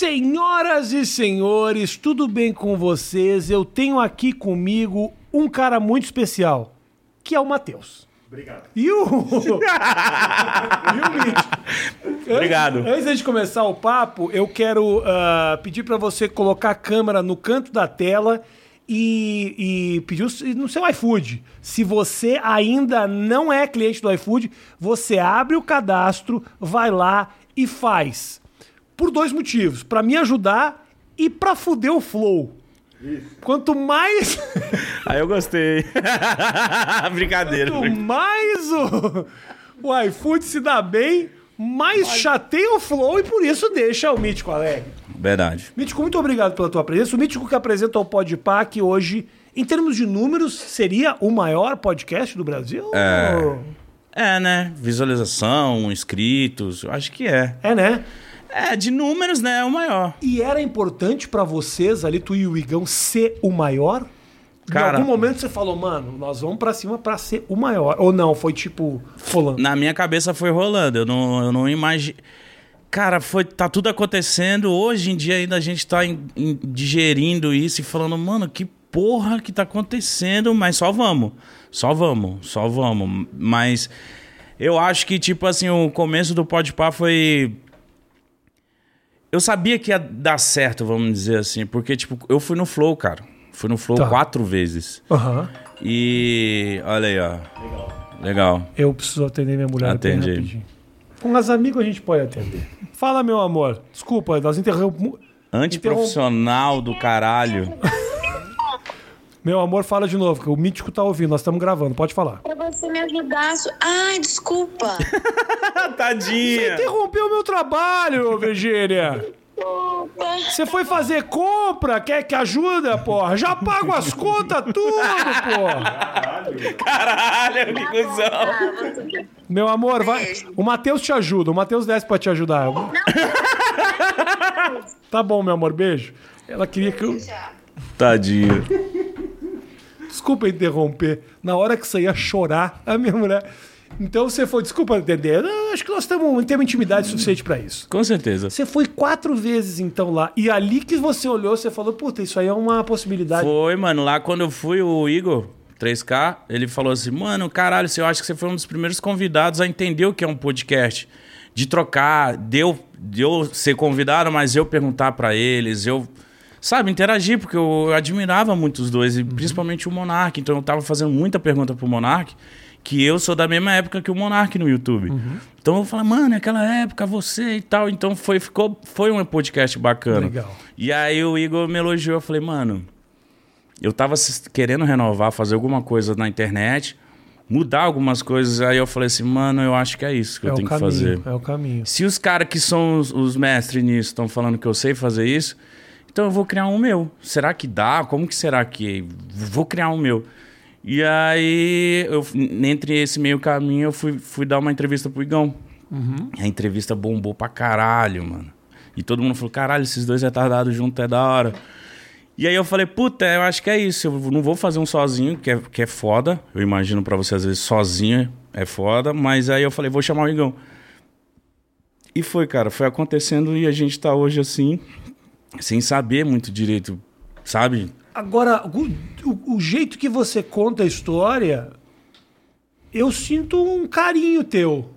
Senhoras e senhores, tudo bem com vocês? Eu tenho aqui comigo um cara muito especial, que é o Matheus. Obrigado. E o. e o Mitch. Obrigado. Antes, antes de começar o papo, eu quero ah, pedir para você colocar a câmera no canto da tela e, e pedir no seu iFood. Se você ainda não é cliente do iFood, você abre o cadastro, vai lá e faz. Por dois motivos: para me ajudar e para fuder o flow. Quanto mais. Aí eu gostei. Brincadeira. Quanto mais o, o iFood se dá bem, mais chateia o Flow e por isso deixa o Mítico alegre. Verdade. Mítico, muito obrigado pela tua presença. O Mítico que apresenta o Podpah, que hoje, em termos de números, seria o maior podcast do Brasil? É. É, né? Visualização, inscritos, eu acho que é. É, né? É, de números, né? É o maior. E era importante pra vocês, ali, tu e o Igão, ser o maior? Cara- em algum momento você falou, mano, nós vamos pra cima pra ser o maior. Ou não, foi tipo, rolando. Na minha cabeça foi rolando. Eu não, eu não imagino. Cara, foi, tá tudo acontecendo. Hoje em dia ainda a gente tá em- em- digerindo isso e falando, mano, que porra que tá acontecendo, mas só vamos. Só vamos, só vamos. Mas eu acho que, tipo assim, o começo do Podpah foi. Eu sabia que ia dar certo, vamos dizer assim, porque, tipo, eu fui no Flow, cara. Fui no Flow Tá. quatro vezes. Aham. E. Olha aí, ó. Legal. Legal. Eu preciso atender minha mulher Atende rapidinho. Com as amigos a gente pode atender. Fala, meu amor. Desculpa, nós interrompemos. Antiprofissional do caralho. Meu amor, fala de novo, que o Mítico tá ouvindo. Nós estamos gravando, pode falar. Pra você me ajudar. Ai, desculpa. Tadinha. Interrompeu o meu trabalho, Virgínia. Desculpa. Você foi fazer compra, quer que ajuda, porra? Já pago as contas tudo, porra. Caralho, que cuzão. Ah, você... Meu amor, vai. O Matheus te ajuda. O Matheus desce pra te ajudar. Tá bom, meu amor, beijo. Ela queria que eu. Tadinho. Desculpa interromper. Na hora que você ia chorar, a minha mulher. Então você foi, desculpa entender. Acho que nós temos, temos intimidade suficiente pra isso. Com certeza. Você foi quatro vezes então lá. E ali que você olhou, você falou, puta, isso aí é uma possibilidade. Foi, mano. Lá quando eu fui, o Igor, 3K, ele falou assim: Mano, caralho, eu acho que você foi um dos primeiros convidados a entender o que é um podcast. De trocar, deu, deu ser convidado, mas eu perguntar pra eles, eu. Sabe, interagir, porque eu admirava muito os dois, e principalmente o Monark. Então eu tava fazendo muita pergunta pro Monark, que eu sou da mesma época que o Monark no YouTube. Então eu falei, mano, naquela época você e tal. Então foi, ficou, foi um podcast bacana. Legal. E aí o Igor me elogiou, eu falei, mano, eu tava querendo renovar, fazer alguma coisa na internet, mudar algumas coisas. Aí eu falei assim, mano, eu acho que é isso que é eu tenho que caminho, fazer. é o caminho. Se os caras que são os, os mestres nisso estão falando que eu sei fazer isso, então eu vou criar um meu. Será que dá? Como que será que. Vou criar um meu. E aí, eu, entre esse meio caminho, eu fui, fui dar uma entrevista pro Igão. A entrevista bombou pra caralho, mano. E todo mundo falou: caralho, esses dois retardados juntos é da hora. E aí eu falei, puta, eu acho que é isso. Eu não vou fazer um sozinho, que é, que é foda. Eu imagino pra você, às vezes, sozinho é foda. Mas aí eu falei, vou chamar o Igão. E foi, cara, foi acontecendo e a gente tá hoje assim, sem saber muito direito, sabe? Agora, o, o- jeito que você conta a história, eu sinto um carinho teu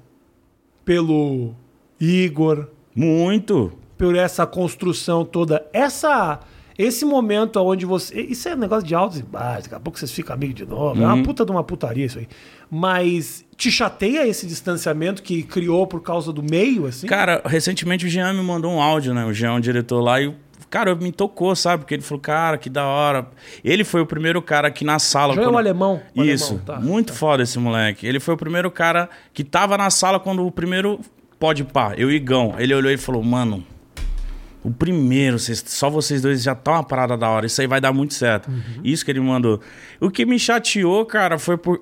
pelo Igor, Muito. por essa construção toda. Essa. Esse momento onde você. Isso é um negócio de altos e baixos, daqui a pouco vocês ficam amigos de novo. É Uhum. uma puta de uma putaria isso aí. Mas te chateia esse distanciamento que criou por causa do meio, assim? Cara, recentemente o Jean me mandou um áudio, né? O Jean é um diretor lá e, cara, me tocou, sabe? Porque ele falou, cara, que da hora. Ele foi o primeiro cara que na sala. Já é um alemão? O Isso. alemão, tá, muito foda esse moleque. Ele foi o primeiro cara que tava na sala quando o primeiro pode pá, eu e Igão. Ele olhou e falou, mano. O primeiro, vocês- só vocês dois já estão uma parada da hora. Isso aí vai dar muito certo. Uhum. Isso que ele mandou. O que me chateou, cara, foi por.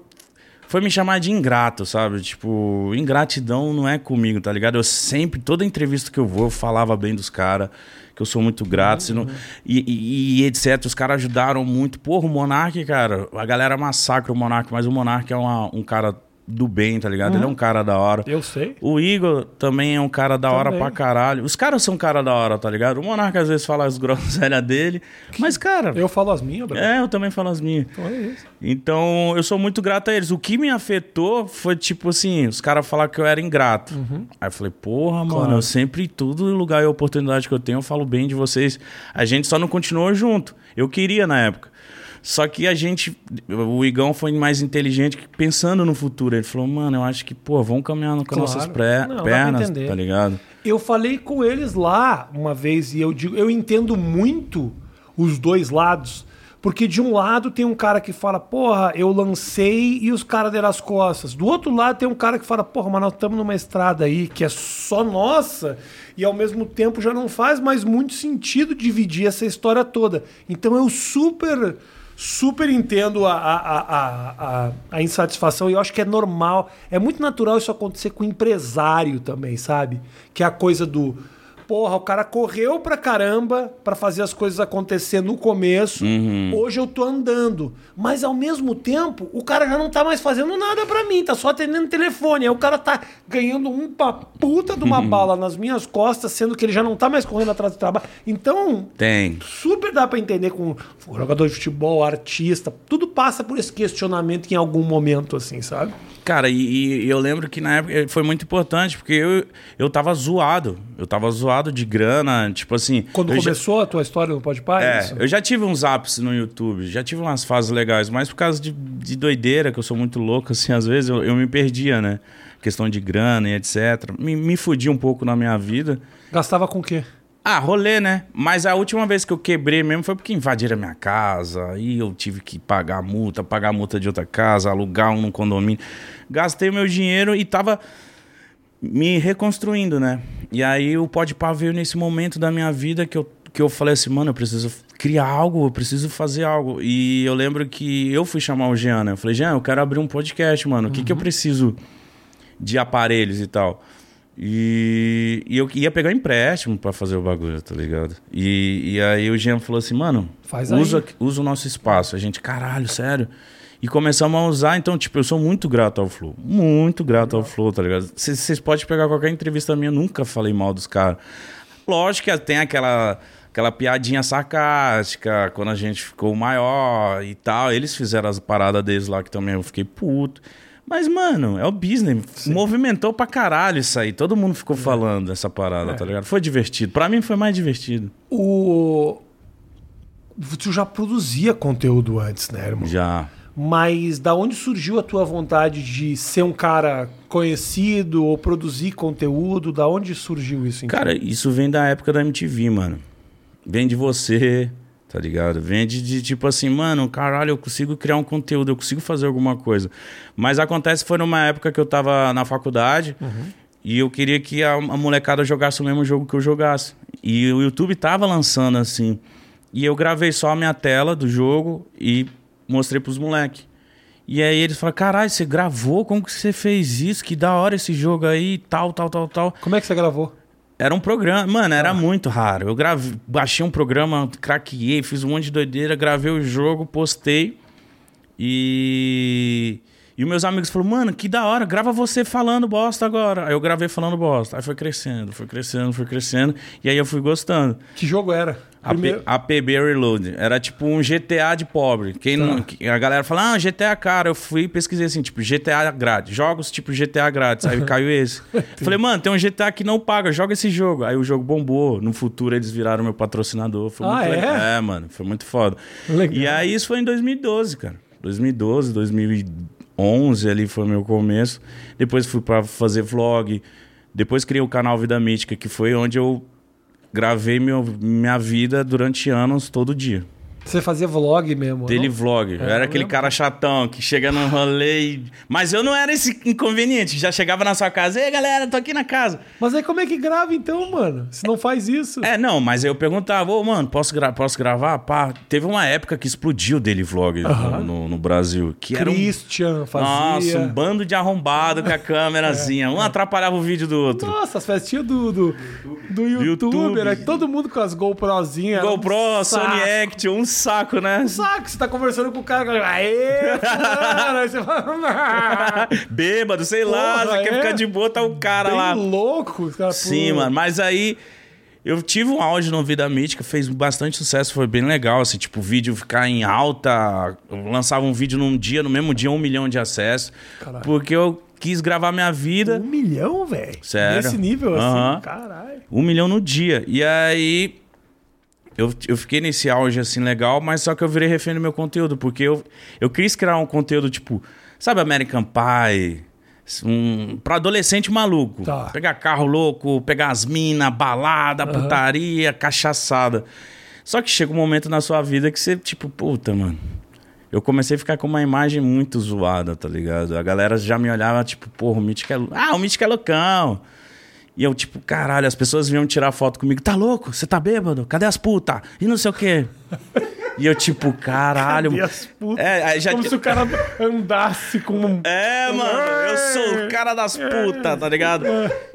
Foi me chamar de ingrato, sabe? Tipo, ingratidão não é comigo, tá ligado? Eu sempre, toda entrevista que eu vou, eu falava bem dos caras, que eu sou muito grato. se não- e, e- e etc. Os caras ajudaram muito. Porra, o Monark, cara, a galera massacra o Monark, mas o Monark é uma- um cara do bem, tá ligado? Ele é um cara da hora. Eu sei. O Igor também é um cara da hora Também. pra caralho. Os caras são cara da hora, tá ligado? O Monarca às vezes fala as groselhas dele. Mas, cara, Eu falo as minhas, Bruno. é, eu também falo as minhas. Então é isso. Então, eu sou muito grato a eles. O que me afetou foi, tipo assim, os caras falaram que eu era ingrato. Aí eu falei, porra, mano, Claro. eu sempre, todo lugar e oportunidade que eu tenho, eu falo bem de vocês. A gente só não continuou junto. Eu queria na época. Só que a gente, o Igão foi mais inteligente pensando no futuro. Ele falou, mano, eu acho que, pô, vamos caminhar com Claro. nossas pré- Não, pernas, tá ligado? Eu falei com eles lá uma vez e eu digo, eu entendo muito os dois lados. Porque de um lado tem um cara que fala, porra, eu lancei e os caras deram as costas. Do outro lado tem um cara que fala, porra, mas nós estamos numa estrada aí que é só nossa e ao mesmo tempo já não faz mais muito sentido dividir essa história toda. Então eu super, super entendo a, a, a, a, insatisfação e eu acho que é normal. É muito natural isso acontecer com empresário também, sabe? Que é a coisa do. Porra, o cara correu pra caramba pra fazer as coisas acontecer no começo. Hoje eu tô andando. Mas ao mesmo tempo, o cara já não tá mais fazendo nada pra mim, tá só atendendo telefone. Aí o cara tá ganhando uma puta de uma bala nas minhas costas, sendo que ele já não tá mais correndo atrás do trabalho. Então, Tem. super dá pra entender com jogador de futebol, artista, tudo passa por esse questionamento em algum momento, assim, sabe? Cara, e, e eu lembro que na época foi muito importante, porque eu, eu tava zoado. Eu tava zoado de grana, tipo assim. Quando eu já- começou a tua história no Pode Pai? É, eu já tive uns ápices no YouTube, já tive umas fases legais, mas por causa de, de doideira, que eu sou muito louco, assim, às vezes eu, eu me perdia, né? Questão de grana e etc. Me, me fudi um pouco na minha vida. Gastava com o quê? Ah, rolê, né? Mas a última vez que eu quebrei mesmo foi porque invadiram a minha casa. Aí eu tive que pagar a multa, pagar a multa de outra casa, alugar um no condomínio. Gastei meu dinheiro e tava me reconstruindo, né? E aí o Podpah veio nesse momento da minha vida que eu, que eu falei assim, mano, eu preciso criar algo, eu preciso fazer algo. E eu lembro que eu fui chamar o Jean, né? Eu falei, Jean, eu quero abrir um podcast, mano. O que, que eu preciso de aparelhos e tal? E, e eu ia pegar empréstimo pra fazer o bagulho, tá ligado? E, e aí o Jean falou assim, mano, Faz usa, usa o nosso espaço. A gente, caralho, sério? E começamos a usar, então, tipo, eu sou muito grato ao Flow. Muito grato ao Flow, tá ligado? Vocês vocês podem pegar qualquer entrevista minha, eu nunca falei mal dos caras. Lógico que tem aquela, aquela piadinha sarcástica, quando a gente ficou maior e tal. Eles fizeram as paradas deles lá que também eu fiquei puto. Mas, mano, é o business. Movimentou pra caralho isso aí. Todo mundo ficou falando dessa parada, tá ligado? Foi divertido. Pra mim foi mais divertido. O... Tu já produzia conteúdo antes, né, irmão? Já. Mas da onde surgiu a tua vontade de ser um cara conhecido ou produzir conteúdo? Da onde surgiu isso? então? Cara, isso vem da época da MTV, mano. Vem de você, tá ligado? Vem de, tipo assim, mano, caralho, eu consigo criar um conteúdo, eu consigo fazer alguma coisa. Mas acontece foi numa época que eu tava na faculdade e eu queria que a, a molecada jogasse o mesmo jogo que eu jogasse. E o YouTube tava lançando assim. E eu gravei só a minha tela do jogo e mostrei pros moleques. E aí eles falaram, caralho, você gravou? Como que você fez isso? Que da hora esse jogo aí, tal, tal, tal, tal. Como é que você gravou? Era um programa, mano, Ah. era muito raro. Eu gravei, baixei um programa, craqueei, fiz um monte de doideira, gravei o jogo, postei. E. E os meus amigos falaram, mano, que da hora, grava você falando bosta agora. Aí eu gravei falando bosta. Aí foi crescendo, foi crescendo, foi crescendo. E aí eu fui gostando. Que jogo era? A Primeiro... APB Reload. Era tipo um GTA de pobre. Quem Tá. não, a galera fala, ah, GTA cara. Eu fui e pesquisei assim, tipo, GTA grátis. Jogos tipo GTA grátis. Aí caiu esse. Falei, mano, tem um GTA que não paga, joga esse jogo. Aí o jogo bombou. No futuro eles viraram meu patrocinador. Foi Ah, muito é? legal. É, mano, foi muito foda. Legal. E aí isso foi em 2012, cara. 2012, 2011 ali foi meu começo. Depois fui pra fazer vlog. Depois criei o canal Vida Mítica, que foi onde eu gravei meu, minha vida durante anos, todo dia. Você fazia vlog mesmo? Daily não? vlog. Eu É, era eu aquele cara chatão que chega no rolê e... Mas eu não era esse inconveniente. Já chegava na sua casa. Ei, galera, tô aqui na casa. Mas aí como é que grava então, mano? Se não faz isso. É, não, mas eu perguntava, ô, mano, posso, gra posso gravar? Pá, teve uma época que explodiu o Daily Vlog no, no, no Brasil. Que era um... Christian fazia. Nossa, um bando de arrombado com a câmerazinha. Um atrapalhava o vídeo do outro. Nossa, as festinhas do, do, do YouTube, YouTube. era todo mundo com as GoProzinhas. era um GoPro, saco. Sony Action, um saco, né? Saco, você tá conversando com o cara, aê, fulano, aí você fala, Bêbado, sei lá, Porra, você quer é? ficar de boa, tá o cara bem lá. louco. os caras, Sim, pô. mano. Mas aí eu tive um auge no Vida Mítica, fez bastante sucesso, foi bem legal, assim, tipo, o vídeo ficar em alta. Eu lançava um vídeo num dia, no mesmo dia, um milhão de acessos. Caralho. Porque eu quis gravar minha vida. Um milhão, velho. Sério? Nesse nível, assim, Aham. caralho. Um milhão no dia. E aí. Eu, eu fiquei nesse auge assim legal, mas só que eu virei refém do meu conteúdo, porque eu, eu quis criar um conteúdo tipo, sabe, American Pie? Um, pra adolescente maluco. Tá. Pegar carro louco, pegar as minas, balada, putaria, cachaçada. Só que chega um momento na sua vida que você, tipo, puta, mano. Eu comecei a ficar com uma imagem muito zoada, tá ligado? A galera já me olhava, tipo, porra, o Mítico é. Ah, o Mítico é loucão. E eu, tipo, caralho, as pessoas vinham tirar foto comigo. Tá louco? Você tá bêbado? Cadê as putas? E não sei o quê. E eu, tipo, caralho. Cadê as putas? É, já Como se o cara andasse com um... é, mano, eu sou o cara das putas, tá ligado?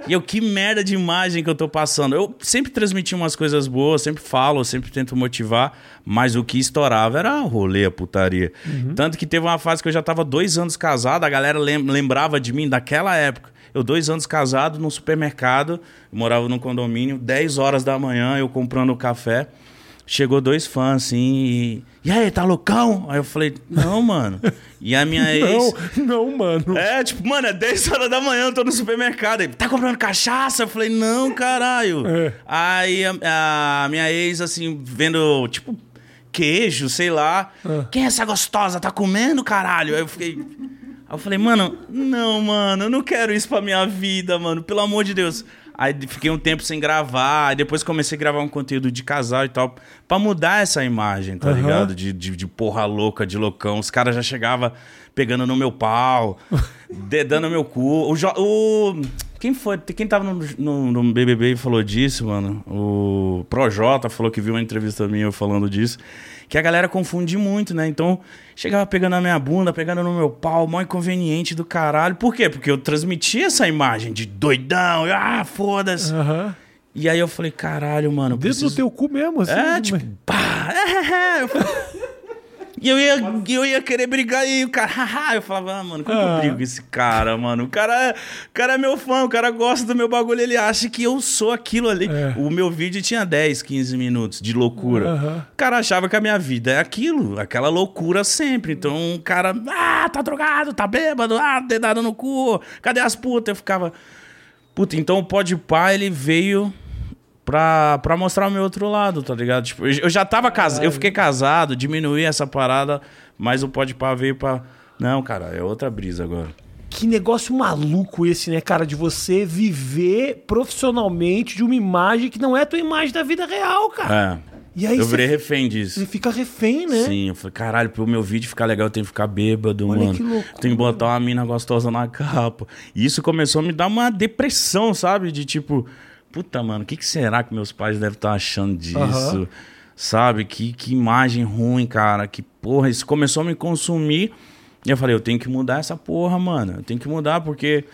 E eu, que merda de imagem que eu tô passando. Eu sempre transmiti umas coisas boas, sempre falo, sempre tento motivar, mas o que estourava era o rolê, a putaria. Tanto que teve uma fase que eu já tava dois anos casado, a galera lem- lembrava de mim daquela época. Eu, dois anos casado, num supermercado, morava num condomínio, 10 horas da manhã, eu comprando café. Chegou dois fãs, assim, e... E aí, tá loucão? Aí eu falei, não, mano. E a minha ex... Não, não, mano. É, tipo, mano, é 10 horas da manhã, eu tô no supermercado. Ele, tá comprando cachaça? Eu falei, não, caralho. É. Aí a, a minha ex, assim, vendo, tipo, queijo, sei lá. Quem é essa gostosa? Tá comendo, caralho? Aí eu fiquei. Aí eu falei, mano, não, mano, eu não quero isso pra minha vida, mano, pelo amor de Deus. Aí fiquei um tempo sem gravar, aí depois comecei a gravar um conteúdo de casal e tal, pra mudar essa imagem, tá Aham. ligado? De, de, de porra louca, de loucão. Os caras já chegavam pegando no meu pau, dedando meu cu. O, o- quem foi? Quem tava no, no, no BBB e falou disso, mano? O Projota falou que viu uma entrevista minha falando disso. Que a galera confunde muito, né? Então, chegava pegando na minha bunda, pegando no meu pau, mó inconveniente do caralho. Por quê? Porque eu transmitia essa imagem de doidão, ah, foda-se. Aham. E aí eu falei, caralho, mano. Dentro preciso- do teu cu mesmo, assim. é, mas- tipo, pá, é, é, eu falei- E eu ia, eu ia querer brigar e o cara, haha, eu falava, ah, mano, como que eu Ah. brigo com esse cara, mano? O cara, é- o cara é meu fã, o cara gosta do meu bagulho, ele acha que eu sou aquilo ali. É. O meu vídeo tinha 10, 15 minutos de loucura. Aham. O cara achava que a minha vida é aquilo, aquela loucura sempre. Então o cara, ah, tá drogado, tá bêbado, ah, dedado no cu, cadê as putas? Eu ficava. Puta, então o Pode Pá, ele veio pra, pra mostrar o meu outro lado, tá ligado? Tipo, eu, eu já tava casado, eu fiquei casado, diminuí essa parada, mas o Pode Pá veio pra. Não, cara, é outra brisa agora. Que negócio maluco esse, né, cara? De você viver profissionalmente de uma imagem que não é a tua imagem da vida real, cara. É. E aí eu virei refém disso. Você fica refém, né? Sim, eu falei, caralho, pro meu vídeo ficar legal, eu tenho que ficar bêbado, Olha mano. que loucura. Tem que botar uma mina gostosa na capa. E isso começou a me dar uma depressão, sabe? De tipo, puta, mano, o que, que será que meus pais devem estar achando disso? Aham. Sabe? Que, que imagem ruim, cara. Que porra, isso começou a me consumir. E eu falei, eu tenho que mudar essa porra, mano. Eu tenho que mudar, porque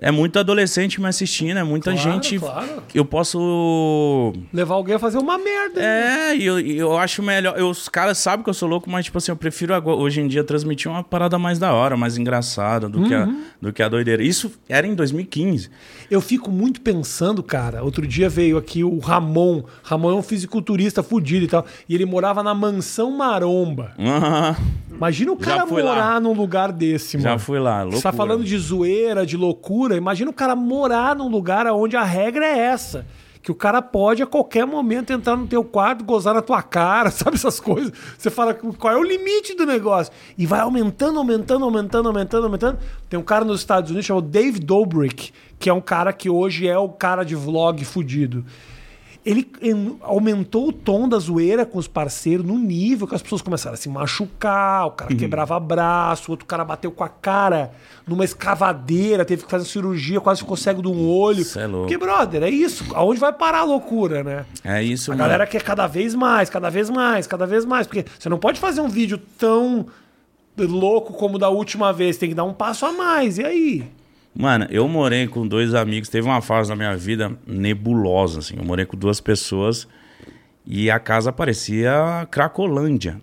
é muito adolescente me assistindo, é muita Claro, gente. claro. Eu posso Levar alguém a fazer uma merda. é, e eu, eu acho melhor. eu- os caras sabem que eu sou louco, mas, tipo assim, eu prefiro agora- hoje em dia transmitir uma parada mais da hora, mais engraçada do, que, a, Uhum. do que a doideira. Isso era em 2015. Eu fico muito pensando, cara. Outro dia veio aqui o Ramon. Ramon é um fisiculturista fudido e tal. E ele morava na mansão Maromba. Aham, Imagina o cara fui lá. morar num lugar desse, mano. Já fui lá, Você loucura. tá falando de zoeira, de loucura. Imagina o cara morar num lugar onde a regra é essa. Que o cara pode a qualquer momento entrar no teu quarto, gozar na tua cara, sabe essas coisas? Você fala qual é o limite do negócio. E vai aumentando, aumentando, aumentando, aumentando, aumentando. Tem um cara nos Estados Unidos chamado Dave Dobrik, que é um cara que hoje é o cara de vlog fudido. Ele aumentou o tom da zoeira com os parceiros no nível que as pessoas começaram a se machucar, o Uhum. cara quebrava braço, o outro cara bateu com a cara numa escavadeira, teve que fazer cirurgia, quase ficou cego de um olho. Cê é louco. Porque, brother, é isso. Aonde vai parar a loucura, né? É isso, A mano. galera quer cada vez mais, cada vez mais, cada vez mais. Porque você não pode fazer um vídeo tão louco como da última vez, tem que dar um passo a mais. E aí? Mano, eu morei com dois amigos. Teve uma fase na minha vida nebulosa, assim. Eu morei com duas pessoas. E a casa parecia Cracolândia.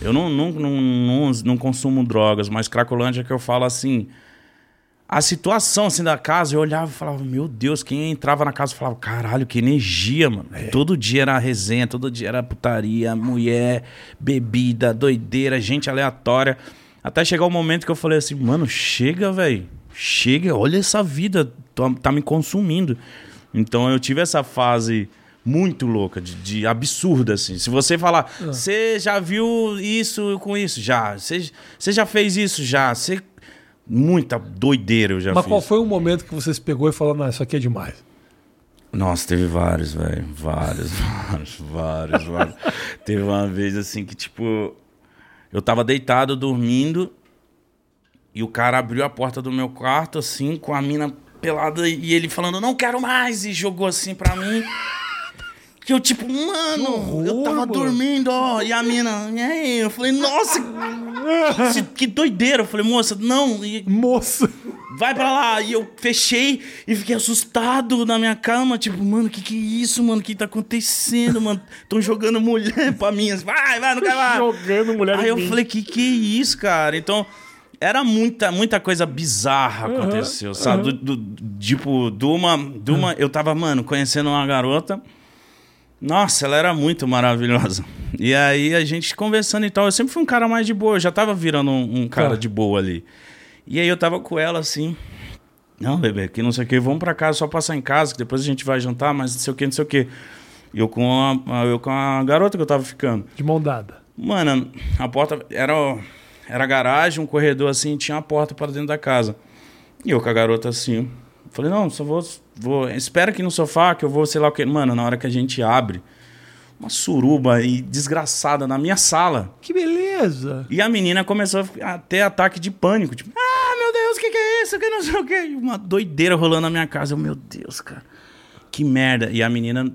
Eu não, não, não, não, não consumo drogas, mas Cracolândia que eu falo assim. A situação assim da casa, eu olhava e falava, meu Deus, quem entrava na casa falava, caralho, que energia, mano. Todo dia era resenha, todo dia era putaria, mulher, bebida, doideira, gente aleatória. Até chegar o momento que eu falei assim, mano, chega, velho. Chega, olha essa vida, tá, tá me consumindo. Então eu tive essa fase muito louca, de, de absurda, assim. Se você falar, você já viu isso com isso? Já. Você já fez isso? Já. Você... Muita doideira eu já Mas fiz. qual foi o momento que você se pegou e falou, não, isso aqui é demais? Nossa, teve vários, velho. Vários, vários, vários, vários. teve uma vez assim que, tipo, eu tava deitado dormindo e o cara abriu a porta do meu quarto, assim, com a mina pelada e ele falando, não quero mais, e jogou assim pra mim. Que eu, tipo, mano, eu horror, tava mano. dormindo, ó, e a mina, e aí? Eu falei, nossa, que, que doideira. Eu falei, moça, não, e Moço! vai pra lá. E eu fechei e fiquei assustado na minha cama. Tipo, mano, que que é isso, mano? O que tá acontecendo, mano? Tão jogando mulher pra mim. assim, Vai, vai, não quero mais. Jogando mulher Aí eu mim. falei, que que é isso, cara? Então, era muita, muita coisa bizarra aconteceu, sabe? Do, do- tipo, de uma, de uma... Eu tava, mano, conhecendo uma garota... Nossa, ela era muito maravilhosa. E aí a gente conversando e tal. Eu sempre fui um cara mais de boa. Eu já tava virando um, um cara Tá. de boa ali. E aí eu tava com ela assim. Não, bebê, que não sei o que. Vamos pra casa, só passar em casa, que depois a gente vai jantar, mas não sei o que, não sei o que. Eu com a, eu com a garota que eu tava ficando. De mão dada. Mano, a porta era, era garagem, um corredor assim, tinha uma porta para dentro da casa. E eu com a garota assim. Falei, não, só vou, vou. Espera aqui no sofá que eu vou, sei lá o que. Mano, na hora que a gente abre, uma suruba aí desgraçada na minha sala. Que beleza! E a menina começou a ter ataque de pânico. Tipo, ah, meu Deus, o que, que é isso? Que não sei o que. Uma doideira rolando na minha casa. Eu, meu Deus, cara. Que merda. E a menina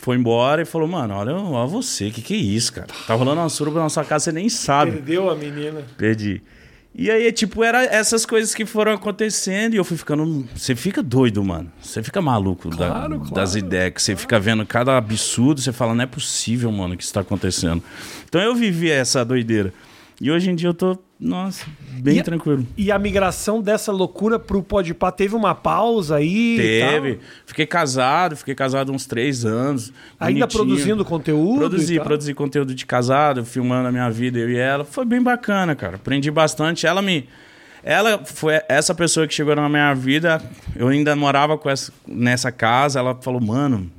foi embora e falou, mano, olha, olha você, que que é isso, cara? Tá rolando uma suruba na sua casa, você nem sabe. Perdeu a menina. Perdi. E aí, tipo, era essas coisas que foram acontecendo e eu fui ficando. Você fica doido, mano. Você fica maluco da- Claro, claro, das ideias. Que você fica vendo cada absurdo, você fala, não é possível, mano, que isso tá acontecendo. Então eu vivi essa doideira. E hoje em dia eu tô, nossa, bem E a- tranquilo. E a migração dessa loucura pro Podpah teve uma pausa aí? Teve. Fiquei casado, fiquei casado uns três anos. Ainda bonitinho. produzindo conteúdo? Produzi, produzi conteúdo de casado, filmando a minha vida, eu e ela. Foi bem bacana, cara. Aprendi bastante. Ela me. Ela foi essa pessoa que chegou na minha vida. Eu ainda morava com essa, nessa casa. Ela falou, mano,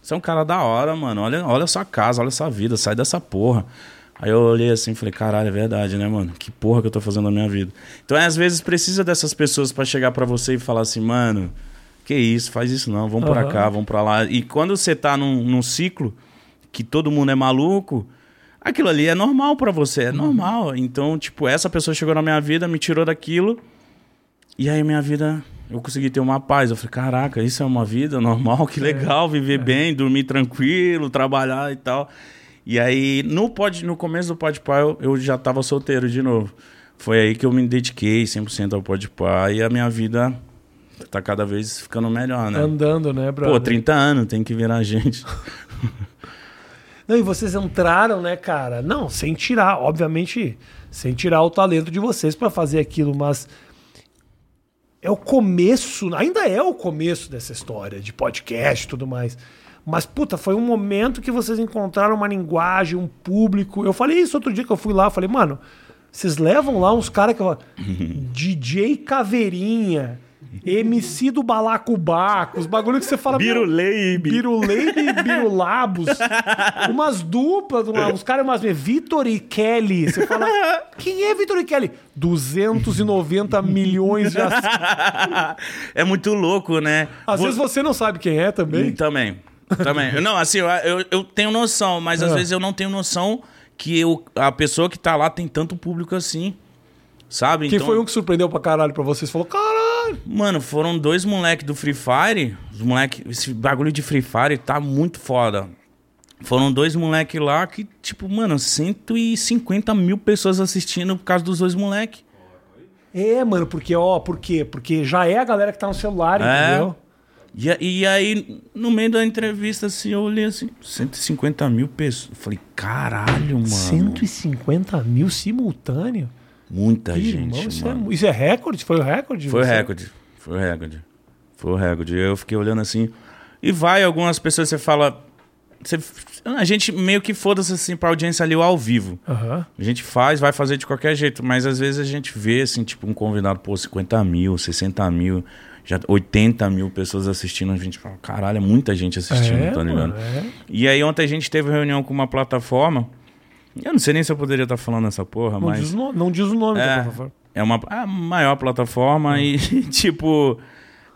você é um cara da hora, mano. Olha, olha a sua casa, olha a sua vida, sai dessa porra. Aí eu olhei assim e falei, caralho, é verdade, né, mano? Que porra que eu tô fazendo na minha vida. Então, às vezes, precisa dessas pessoas pra chegar pra você e falar assim, mano, que isso, faz isso não, vamos pra Aham. cá, vamos pra lá. E quando você tá num, num ciclo que todo mundo é maluco, aquilo ali é normal pra você, é normal. Então, tipo, essa pessoa chegou na minha vida, me tirou daquilo, e aí minha vida, eu consegui ter uma paz. Eu falei, caraca, isso é uma vida normal, que legal, viver bem, dormir tranquilo, trabalhar e tal. E aí, no, pod, no começo do Podpah, eu, eu já tava solteiro de novo. Foi aí que eu me dediquei 100% ao Podpah e a minha vida tá cada vez ficando melhor, né? Andando, né, brother? Pô, 30 anos, tem que virar gente. Não, e vocês entraram, né, cara? Não, sem tirar, obviamente, sem tirar o talento de vocês pra fazer aquilo, mas é o começo, ainda é o começo dessa história de podcast e tudo mais. Mas, puta, foi um momento que vocês encontraram uma linguagem, um público. Eu falei isso outro dia que eu fui lá, eu falei, mano, vocês levam lá uns caras que. DJ Caveirinha, MC do Balacobaco, os bagulho que você fala. Biruleibe. Biruleibe e Birulabos. umas duplas, uns caras, umas. Vitor e Kelly. Você fala. Quem é Vitor e Kelly? 290 milhões de assinantes. é muito louco, né? Às Vo- vezes você não sabe quem é também. Também. Também. Não, assim, eu, eu, eu tenho noção, mas às Ah. vezes eu não tenho noção que eu, a pessoa que tá lá tem tanto público assim. Sabe? Quem Então, foi um que surpreendeu pra caralho pra vocês? Falou, caralho. Mano, foram dois moleques do Free Fire. Os moleque, esse bagulho de Free Fire tá muito foda. Foram dois moleques lá que, tipo, mano, 150 mil pessoas assistindo por causa dos dois moleques. É, mano, porque, ó, por quê? Porque já é a galera que tá no celular, É. entendeu? E, e aí, no meio da entrevista, assim, eu olhei assim, 150 mil pessoas. Falei, caralho, mano. 150 mil simultâneo? Muita Ih, gente, irmão, isso, é, mano. isso é recorde? Foi o recorde? Foi o recorde. Foi o recorde. Foi o recorde. Eu fiquei olhando assim. E vai, algumas pessoas você fala. Você, a gente meio que foda-se assim pra audiência ali ao vivo. Aham. A gente faz, vai fazer de qualquer jeito, mas às vezes a gente vê, assim, tipo, um convidado, pô, 50 mil, 60 mil, já 80 mil pessoas assistindo, a gente fala, caralho, é muita gente assistindo, É, tá ligado? é. E aí ontem a gente teve reunião com uma plataforma, eu não sei nem se eu poderia estar falando essa porra, Não, mas... diz o nome, não diz o nome da É, plataforma. é uma a maior plataforma e, tipo,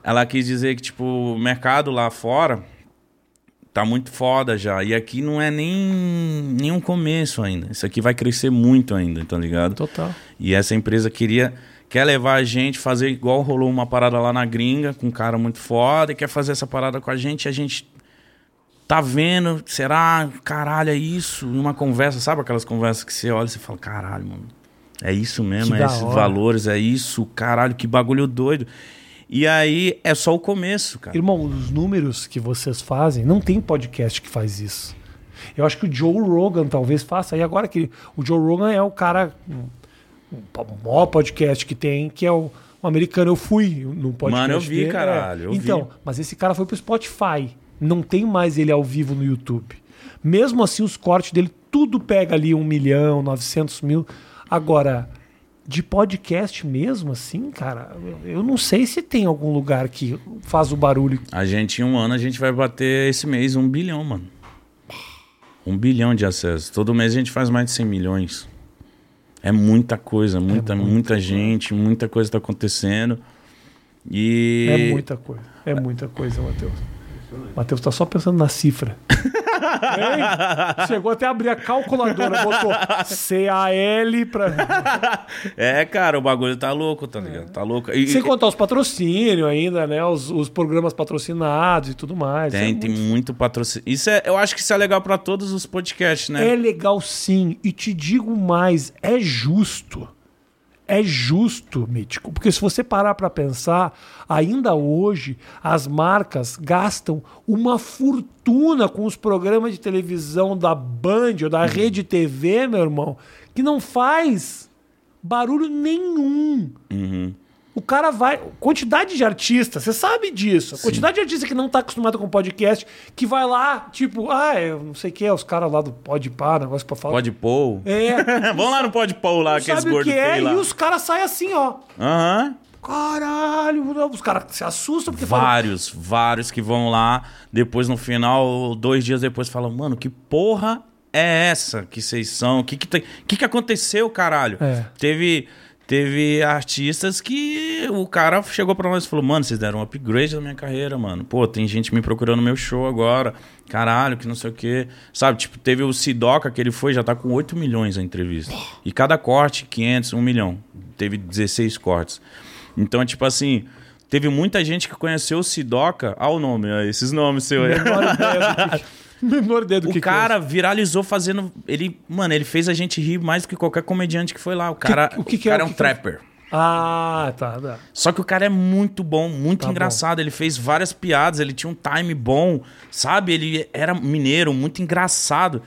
ela quis dizer que, tipo, o mercado lá fora tá muito foda já. E aqui não é nem, nem um começo ainda. Isso aqui vai crescer muito ainda, tá ligado? Total. E essa empresa queria. Quer levar a gente, fazer igual rolou uma parada lá na gringa, com um cara muito foda, e quer fazer essa parada com a gente, e a gente tá vendo, será, caralho, é isso? Numa conversa, sabe aquelas conversas que você olha e você fala, caralho, mano, é isso mesmo, Que é esses hora. valores, é isso, caralho, que bagulho doido. E aí é só o começo, cara. Irmão, os números que vocês fazem, não tem podcast que faz isso. Eu acho que o Joe Rogan talvez faça. E agora que o Joe Rogan é o cara, o maior podcast que tem, que é o, o americano. Eu fui no podcast. Mano, eu vi, dele, caralho, é. eu então, vi. mas esse cara foi pro Spotify. Não tem mais ele ao vivo no YouTube. Mesmo assim, os cortes dele, tudo pega ali um milhão, 900 mil. Agora, de podcast mesmo, assim, cara, eu- eu não sei se tem algum lugar que faz o barulho A gente, em um ano, a gente vai bater esse mês um bilhão, mano. Um bilhão de acessos. Todo mês a gente faz mais de 100 milhões. É muita coisa, muita, muita muita gente, muita coisa tá acontecendo. E. É muita coisa. É muita coisa, Matheus. Matheus tá só pensando na cifra. Hein? Chegou até a abrir a calculadora, botou C-A-L pra. É, cara, o bagulho tá louco, tá ligado? Tá louco. E, Sem contar os patrocínios ainda, né? Os, os programas patrocinados e tudo mais. tem, é, tem muito- muito patrocínio. Isso é, eu acho que isso é legal pra todos os podcasts, né? é legal sim. E te digo mais, é justo. É justo, Mítico, porque se você parar para pensar, ainda hoje as marcas gastam uma fortuna com os programas de televisão da Band ou da Rede TV, meu irmão, que não faz barulho nenhum. Uhum. O cara vai. Quantidade de artistas, você sabe disso. A quantidade de artista que não tá acostumado com podcast, que vai lá, tipo, ah, eu não sei o que, os caras lá do Pode Par, negócio pra falar. Pode pôr. É. Vamos lá no Pode pôr lá, aqueles o gordos que é? lá. E os caras saem assim, ó. Aham. Caralho, os caras se assustam porque falam. Vários, vários que vão lá, depois no final, dois dias depois, falam, mano, que porra é essa que vocês são? O que que, que que aconteceu, caralho? É. Teve, teve artistas que o cara chegou pra nós e falou, mano, vocês deram um upgrade na minha carreira, mano. Pô, tem gente me procurando no meu show agora, caralho, que não sei o quê. Sabe, tipo, teve o Sidoca, que ele foi, já tá com 8 milhões a entrevista. E cada corte, 500, 1 milhão. Teve 16 cortes. Então, tipo assim... Teve muita gente que conheceu o Sidoca. Ah, o nome, ó, esses nomes seus aí. Menor ideia do que. Do que O que cara viralizou fazendo. Ele, mano, ele fez a gente rir mais do que qualquer comediante que foi lá. O cara, o que que o é- cara é o um que que é? trapper. é. Ah, tá, tá. Só que o cara é muito bom, muito Tá engraçado. Ele fez várias piadas, ele tinha um time bom, sabe? Ele era mineiro, muito engraçado.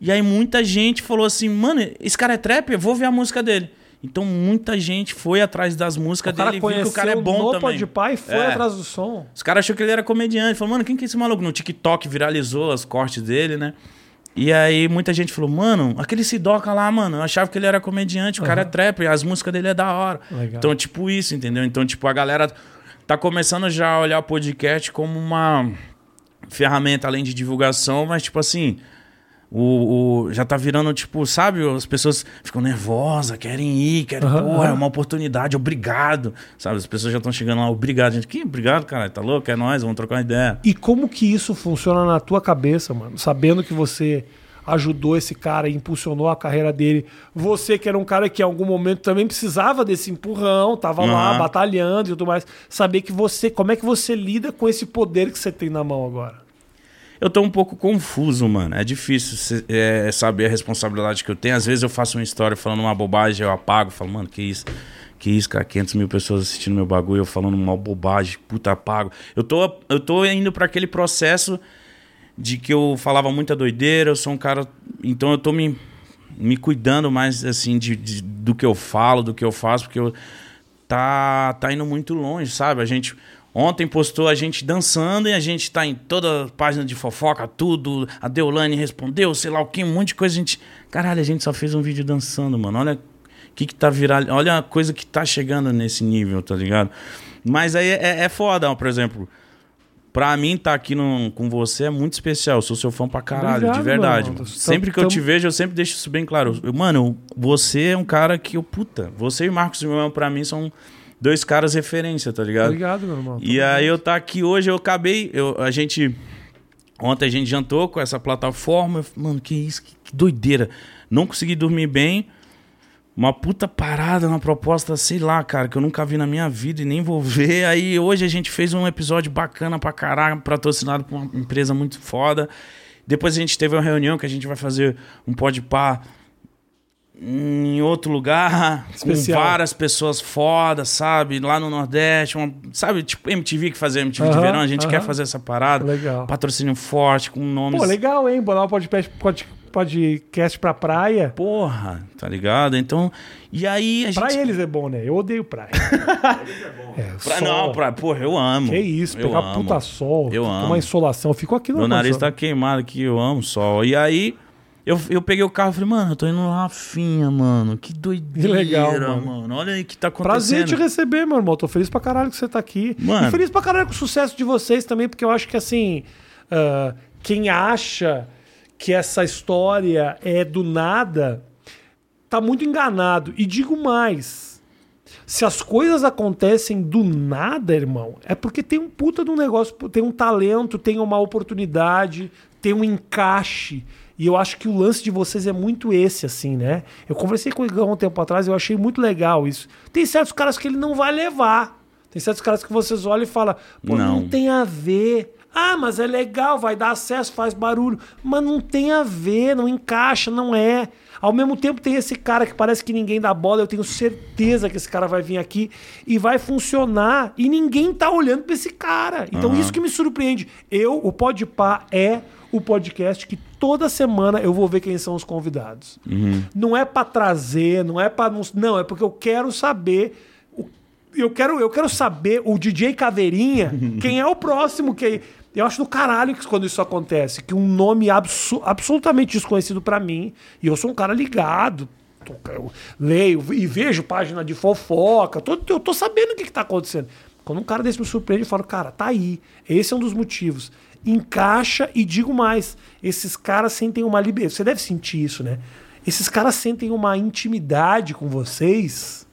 E aí muita gente falou assim: mano, esse cara é trapper, eu vou ver a música dele. Então muita gente foi atrás das músicas O cara dele e viu que o cara é bom no também. Pode Pai foi É. atrás do som. Os caras achou que ele era comediante. Falou, mano, quem que é esse maluco? No TikTok viralizou os cortes dele, né? E aí muita gente falou, mano, aquele Sidoca lá, mano, eu achava que ele era comediante, o cara é trapper, as músicas dele é da hora. Legal. Então, tipo isso, entendeu? Então, tipo, a galera tá começando já a olhar o podcast como uma ferramenta além de divulgação, mas tipo assim, o, o- já tá virando, tipo, sabe? As pessoas ficam nervosas, querem ir, querem, Aham, porra, é uma oportunidade, obrigado. Sabe? As pessoas já estão chegando lá, obrigado, gente. Que obrigado, cara, tá louco? É nóis, vamos trocar uma ideia. E como que isso funciona na tua cabeça, mano? Sabendo que você ajudou esse cara e impulsionou a carreira dele. Você que era um cara que em algum momento também precisava desse empurrão, tava lá Aham. batalhando e tudo mais. Saber que você, como é que você lida com esse poder que você tem na mão agora? Eu tô um pouco confuso, mano. É difícil se- é, saber a responsabilidade que eu tenho. Às vezes eu faço uma história falando uma bobagem, eu apago, falo, mano, que isso? Que isso, cara, 500 mil pessoas assistindo meu bagulho, eu falando mal bobagem, puta pago. Eu tô, eu tô indo para aquele processo de que eu falava muita doideira, eu sou um cara. Então eu tô me, me cuidando mais, assim, de, de- do que eu falo, do que eu faço, porque eu, tá, tá indo muito longe, sabe? A gente. Ontem postou a gente dançando e a gente tá em toda a página de fofoca, tudo. A Deolane respondeu, sei lá o que, um monte de coisa. A gente. Caralho, a gente só fez um vídeo dançando, mano. Olha o que, que tá virando. Olha a coisa que tá chegando nesse nível, tá ligado? Mas aí é, é foda, por exemplo. Pra mim, tá aqui no- com você é muito especial. Eu sou seu fã pra caralho, Obrigado, de verdade. mano. Sempre que eu te vejo, eu sempre deixo isso bem claro. Eu- Mano, você é um cara que eu, puta, você e Marcos Simão, pra mim, são dois caras referência, tá ligado? Obrigado, meu irmão. E aí eu tá aqui hoje, eu acabei, eu, a gente ontem a gente jantou com essa plataforma, mano, que isso, que, que doideira. Não consegui dormir bem. Uma puta parada, uma proposta, sei lá, cara, que eu nunca vi na minha vida e nem vou ver. Aí hoje a gente fez um episódio bacana pra caralho, patrocinado por uma empresa muito foda. Depois a gente teve uma reunião que a gente vai fazer um pode pá em outro lugar, Especial. com várias pessoas fodas, sabe? Lá no Nordeste, uma- sabe? Tipo MTV que fazia MTV de Aham, verão, a gente aham. quer fazer essa parada. Legal. Patrocínio forte, com nomes. Pô, legal, hein? Bolar um podcast, pod- podcast pra praia. Porra, tá ligado? Então, e aí a gente. Pra eles é bom, né? Eu odeio praia. é, Pra- sol. não, pra, porra, eu amo. Que isso, eu pegar amo. puta sol, Eu amo. insolação. Eu fico aqui no Meu nariz tá queimado aqui, eu amo sol. E aí, eu, eu peguei o carro e falei, mano, eu tô indo no Rafinha, mano. Que doideira, Que legal, mano. Olha aí o que tá acontecendo. Prazer te receber, meu irmão. Tô feliz pra caralho que você tá aqui. Mano. E feliz pra caralho com o sucesso de vocês também, porque eu acho que assim, ah, quem acha que essa história é do nada, tá muito enganado. E digo mais. Se as coisas acontecem do nada, irmão, é porque tem um puta de um negócio, tem um talento, tem uma oportunidade, tem um encaixe. E eu acho que o lance de vocês é muito esse, assim, né? Eu conversei com o Igão um tempo atrás e eu achei muito legal isso. Tem certos caras que ele não vai levar. Tem certos caras que vocês olham e falam, pô, não, Não. tem a ver. Ah, mas é legal, vai dar acesso, faz barulho. Mas não tem a ver, não encaixa, não é. Ao mesmo tempo tem esse cara que parece que ninguém dá bola, eu tenho certeza que esse cara vai vir aqui e vai funcionar e ninguém tá olhando pra esse cara. Então isso que me surpreende. Eu, o Podpah é o podcast que toda semana eu vou ver quem são os convidados. Não é pra trazer, não é pra não, não, é porque eu quero saber o- eu quero, eu quero saber o DJ Caveirinha, quem é o próximo que eu acho do caralho que quando isso acontece, que um nome absu- absolutamente desconhecido pra mim, e eu sou um cara ligado, eu leio e vejo página de fofoca, tô- eu tô sabendo o que, que tá acontecendo. Quando um cara desse me surpreende, eu falo, cara, tá aí. Esse é um dos motivos. Encaixa e digo mais, esses caras sentem uma liberdade. Você deve sentir isso, né? Esses caras sentem uma intimidade com vocês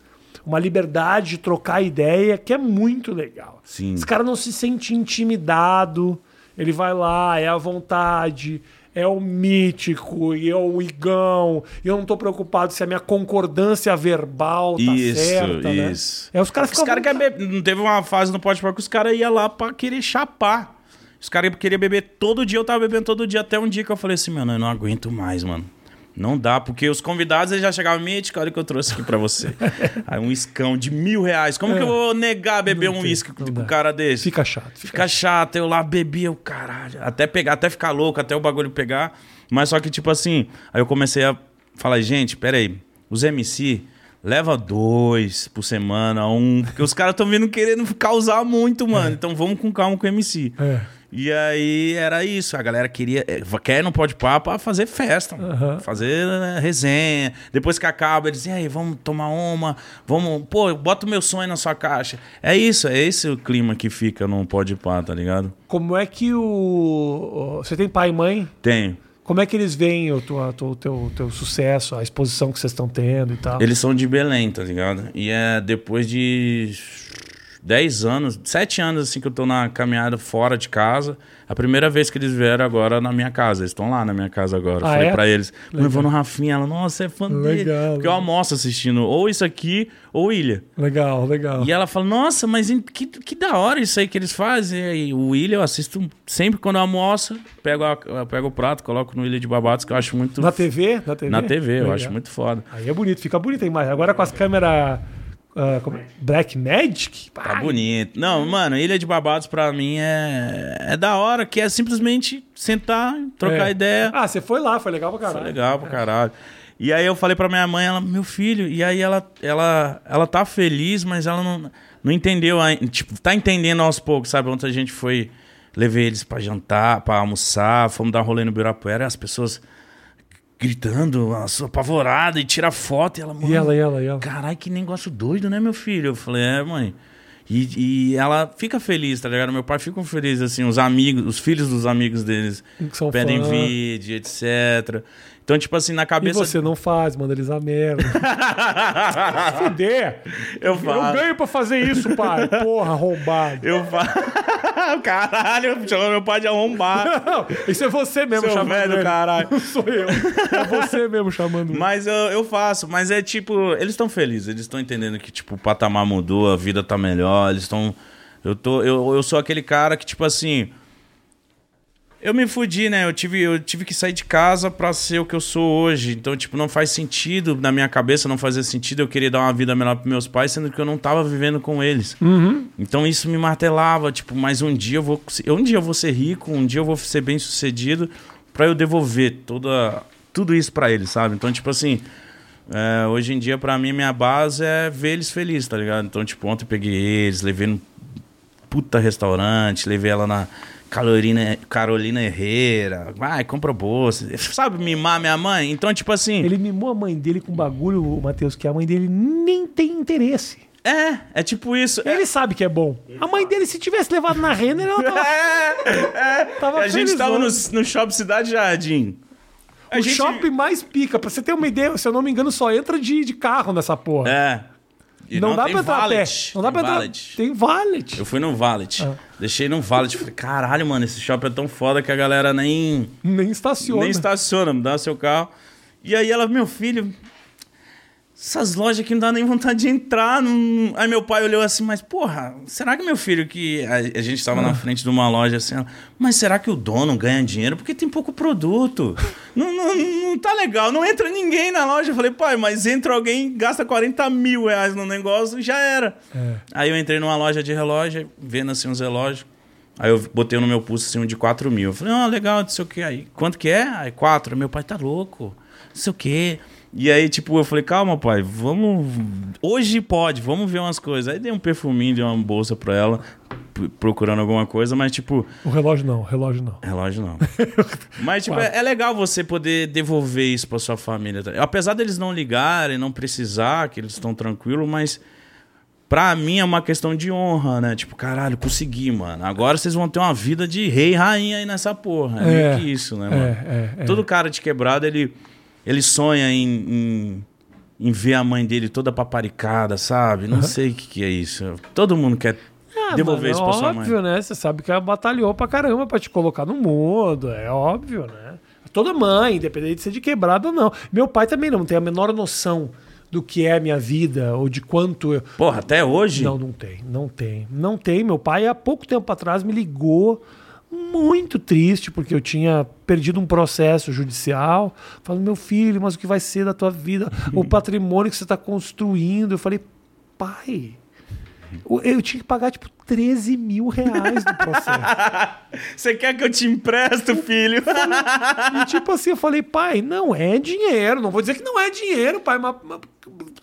uma liberdade de trocar ideia que é muito legal. Sim. Esse cara não se sente intimidado, ele vai lá, é à vontade, é o mítico, e é o igão, e eu não tô preocupado se a minha concordância verbal tá Isso, certa, né? isso. É, os caras Os ficam... caras querem beber. Não teve uma fase no Pode que os caras iam lá pra querer chapar. Os caras queriam beber todo dia, eu tava bebendo todo dia, até um dia que eu falei assim, mano, eu não aguento mais, mano. Não dá, porque os convidados eles já chegavam, mítico, olha o que eu trouxe aqui pra você. Aí um iscão de mil reais. Como que eu vou negar beber um uísque com um cara desse? Fica chato. Fica... Fica chato, eu lá bebia, o caralho. Até pegar, até ficar louco, até o bagulho pegar. Mas só que, tipo assim, aí eu comecei a falar, gente, peraí, os MC leva dois por semana, um. Porque os caras estão vindo querendo causar muito, mano. Então vamos com calma com o MC. É. E aí era isso, a galera queria, é, quer não pode pá pra fazer festa. Aham. fazer né, resenha. Depois que acaba, eles dizem, aí, vamos tomar uma, vamos, pô, bota o meu sonho na sua caixa. É isso, é esse o clima que fica no pode pá, tá ligado? Como é que o... Você tem pai e mãe? Tenho. Como é que eles veem o, tua, tu- teu, teu sucesso, a exposição que vocês estão tendo e tal? Eles são de Belém, tá ligado? E é depois de 10 anos, 7 anos assim que eu tô na caminhada fora de casa. A primeira vez que eles vieram agora na minha casa. Eles estão lá na minha casa agora. Ah, Falei é? pra eles, eu vou no Rafinha. Ela, nossa, é fã dele. Legal, Porque eu almoço assistindo ou isso aqui ou Ilha. Legal, legal. E ela fala, nossa, mas que, que da hora isso aí que eles fazem. E o Ilha eu assisto sempre quando eu almoço. Pego, a- pego o prato, coloco no Ilha de Babados, que eu acho muito... Na TV? Na TV, Na TV, eu Legal. acho muito foda. Aí é bonito, fica bonito a imagem. Agora com as câmeras ah, como é? Black Magic? Tá Ai, bonito. Não, mano, Ilha de Barbados pra mim é, é da hora, que é simplesmente sentar, trocar é. ideia. Ah, você foi lá, foi legal pra caralho. Foi legal pra caralho. E aí eu falei pra minha mãe, ela, meu filho, e aí ela, ela, ela tá feliz, mas ela não, não entendeu, ainda, tipo, tá entendendo aos poucos, sabe? Ontem a gente foi, levei eles pra jantar, pra almoçar, fomos dar um rolê no Birapuera, e as pessoas gritando, apavorada, e tira foto, e ela, E ela, e ela, e ela? Caralho, que negócio doido, né, meu filho? Eu falei, é, mãe. E, e ela fica feliz, tá ligado? Meu pai fica feliz, assim, os amigos, os filhos dos amigos deles pedem fã. vídeo, etc. Então, tipo assim, na E cabeça. você não faz, manda eles a merda. Fuder! Eu Eu faço. ganho pra fazer isso, pai. Porra, arrombado. Eu faço. Caralho, chamou meu pai de arrombado. Não, isso é você mesmo Seu chamando velho, ele. caralho. Não sou eu. É você mesmo chamando. Mas eu, eu faço, mas é tipo, eles estão felizes, eles estão entendendo que tipo o patamar mudou, a vida tá melhor, eles estão eu tô eu, eu sou aquele cara que tipo assim, eu me fudi, né? Eu tive, eu tive que sair de casa pra ser o que eu sou hoje. Então, tipo, não faz sentido, na minha cabeça não fazia sentido eu querer dar uma vida melhor pros meus pais, sendo que eu não tava vivendo com eles. Então isso me martelava, tipo, mas um dia eu vou, um dia eu vou ser rico, um dia eu vou ser bem sucedido pra eu devolver toda, tudo isso pra eles, sabe? Então, tipo assim, é, hoje em dia pra mim minha base é ver eles felizes, tá ligado? Então, tipo, ontem eu peguei eles, levei num puta restaurante, levei ela na Carolina, Carolina Herrera, vai, compra bolsa, sabe, mimar minha mãe? Então, tipo assim, Ele mimou a mãe dele com bagulho, o Matheus, que a mãe dele nem tem interesse. é, é tipo isso. Ele sabe que é bom. A mãe dele, se tivesse levado na Renner, ela tava, É, é. tava a gente tava no, no Shopping Cidade Jardim. A O gente- shopping mais pica. Pra você ter uma ideia, se eu não me engano, só entra de, de carro nessa porra. É. E não, dá pra entrar a pé. valet, Não dá tem pra entrar. valet. Tem valet. Eu fui no Valet. Ah. Deixei no Valet. Falei, caralho, mano, esse shopping é tão foda que a galera nem, Nem estaciona. nem estaciona, me dá seu carro. E aí ela, meu filho, essas lojas aqui não dá nem vontade de entrar. Não... Aí meu pai olhou assim, mas porra, será que meu filho que. A, gente tava Ah. na frente de uma loja assim, mas será que o dono ganha dinheiro? Porque tem pouco produto. não, não, não tá legal, não entra ninguém na loja. Eu falei, pai, mas entra alguém, gasta 40 mil reais no negócio e já era. É. Aí eu entrei numa loja de relógio, vendo assim uns relógios. Aí eu botei no meu pulso assim um de 4 mil. Eu falei, ah, legal, não sei o que. Aí, quanto que é? Aí, 4. Meu pai tá louco. Não sei o que. E aí, tipo, eu falei, calma, pai, vamos. Hoje pode, vamos ver umas coisas. Aí dei um perfuminho, dei uma bolsa pra ela, procurando alguma coisa, mas, tipo, O relógio não, o relógio não. relógio não. mas, tipo, é, é legal você poder devolver isso pra sua família. Apesar deles não ligarem, não precisar, que eles estão tranquilos, mas. Pra mim é uma questão de honra, né? Tipo, caralho, consegui, mano. Agora vocês vão ter uma vida de rei e rainha aí nessa porra. É, É. meio que isso, né, mano? É, é, é. Todo cara de quebrada, ele, ele sonha em, em, em ver a mãe dele toda paparicada, sabe? Não sei o que, que é isso. Todo mundo quer Ah, devolver mano, isso pra é sua mãe. óbvio, né? Você sabe que ela batalhou pra caramba pra te colocar no mundo. É óbvio, né? Toda mãe, independente de ser de quebrada ou não. Meu pai também não tem a menor noção do que é a minha vida ou de quanto eu. Porra, até hoje? Não, não tem, não tem. Não tem. Meu pai, há pouco tempo atrás, me ligou muito triste, porque eu tinha perdido um processo judicial. Falando, meu filho, mas o que vai ser da tua vida? O patrimônio que você está construindo. Eu falei, pai. Eu eu tinha que pagar, tipo, 13 mil reais no processo. Você quer que eu te empresto, filho? E tipo assim, eu falei, pai, não é dinheiro. Não vou dizer que não é dinheiro, pai, mas. mas-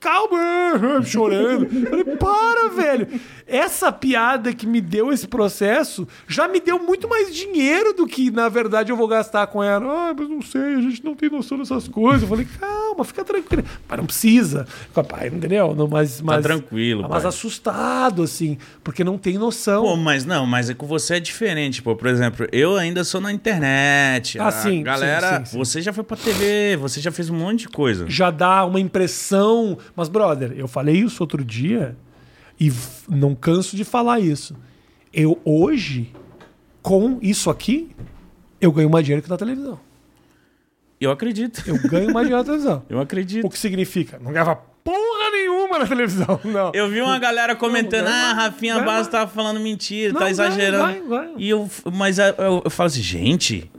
calma, chorando. Eu falei, para, velho. Essa piada que me deu esse processo já me deu muito mais dinheiro do que, na verdade, eu vou gastar com ela. Ah, mas não sei, a gente não tem noção dessas coisas. Eu falei, calma, fica tranquilo. Mas não precisa. Pai, entendeu? Não, mas, mas, tranquilo, Mas pai. assustado, assim, porque não tem noção. Pô, mas não, mas é com você é diferente, pô. Por exemplo, eu ainda sou na internet. Ah, sim, Galera, sim, sim, sim. você já foi pra TV, você já fez um monte de coisa. já dá uma impressão. Mas, brother, eu falei isso outro dia e não canso de falar isso. Eu hoje, com isso aqui, eu ganho mais dinheiro que na televisão. Eu acredito. Eu ganho mais dinheiro na televisão. Eu acredito. O que significa? Não ganhava porra nenhuma na televisão. Não. Eu vi uma galera comentando, Não, ah, ganha- Rafinha ganha Bastos tá falando mentira, Não, tá exagerando. E eu, mas eu, eu, eu falo assim, gente,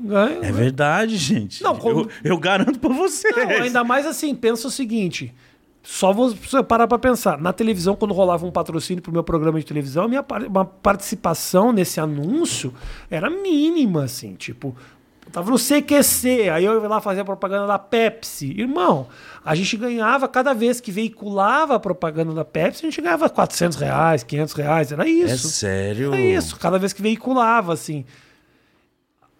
é verdade, gente. Não, como- eu, eu garanto pra você. Não, ainda mais assim, pensa o seguinte: Só você parar pra pensar. Na televisão, quando rolava um patrocínio pro meu programa de televisão, a minha par- uma participação nesse anúncio era mínima, assim. Tipo, eu tava no CQC, aí eu ia lá fazer a propaganda da Pepsi. Irmão, a gente ganhava, cada vez que veiculava a propaganda da Pepsi, a gente ganhava 400 reais, 500 reais, era É isso. sério? É isso, cada vez que veiculava, assim.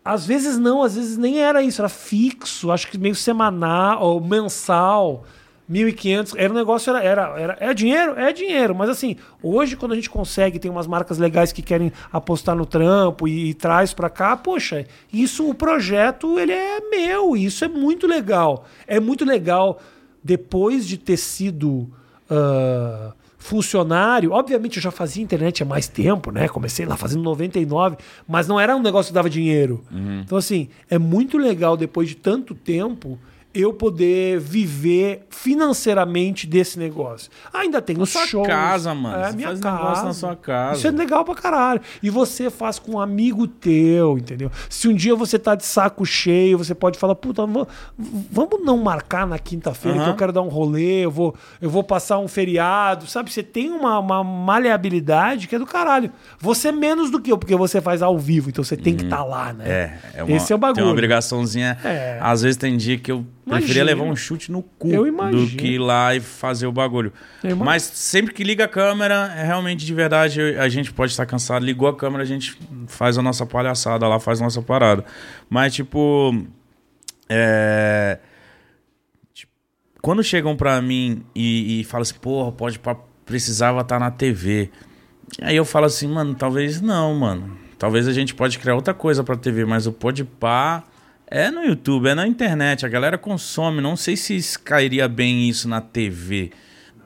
Às vezes não, às vezes nem era isso, era fixo, acho que meio semanal ou mensal, 1.500. Era um negócio, era, era, era. É dinheiro? É dinheiro, mas assim, hoje quando a gente consegue, tem umas marcas legais que querem apostar no trampo e, e traz pra cá, poxa, isso, o projeto, ele é meu, isso é muito legal. É muito legal depois de ter sido. ah, funcionário, obviamente eu já fazia internet há mais tempo, né? Comecei lá fazendo 99, mas não era um negócio que dava dinheiro. Então, assim, é muito legal depois de tanto tempo eu poder viver financeiramente desse negócio. Ainda tem os sua shows. casa, mano. É, Você minha faz casa. negócio na sua casa. Isso é legal pra caralho. E você faz com um amigo teu, entendeu? Se um dia você tá de saco cheio, você pode falar, puta, vamos, não marcar na quinta-feira que Aham. eu quero dar um rolê, eu vou, eu vou passar um feriado, sabe? Você tem uma, uma maleabilidade que é do caralho. Você menos do que eu, porque você faz ao vivo, então você tem que estar lá, né? É, é uma, Esse é o bagulho. Tem uma obrigaçãozinha. É. Às vezes tem dia que eu preferia Imagino. levar um chute no cu do que ir lá e fazer o bagulho. Mas sempre que liga a câmera, é realmente de verdade, a gente pode estar cansado. Ligou a câmera, a gente faz a nossa palhaçada lá, faz a nossa parada. Mas, tipo. É. tipo, Quando chegam pra mim e, e falam assim, porra, pode pá, precisava estar na TV. Aí eu falo assim, mano, talvez não, mano. Talvez a gente pode criar outra coisa pra TV, mas o Podpah é no YouTube, é na internet. A galera consome. Não sei se cairia bem isso na TV.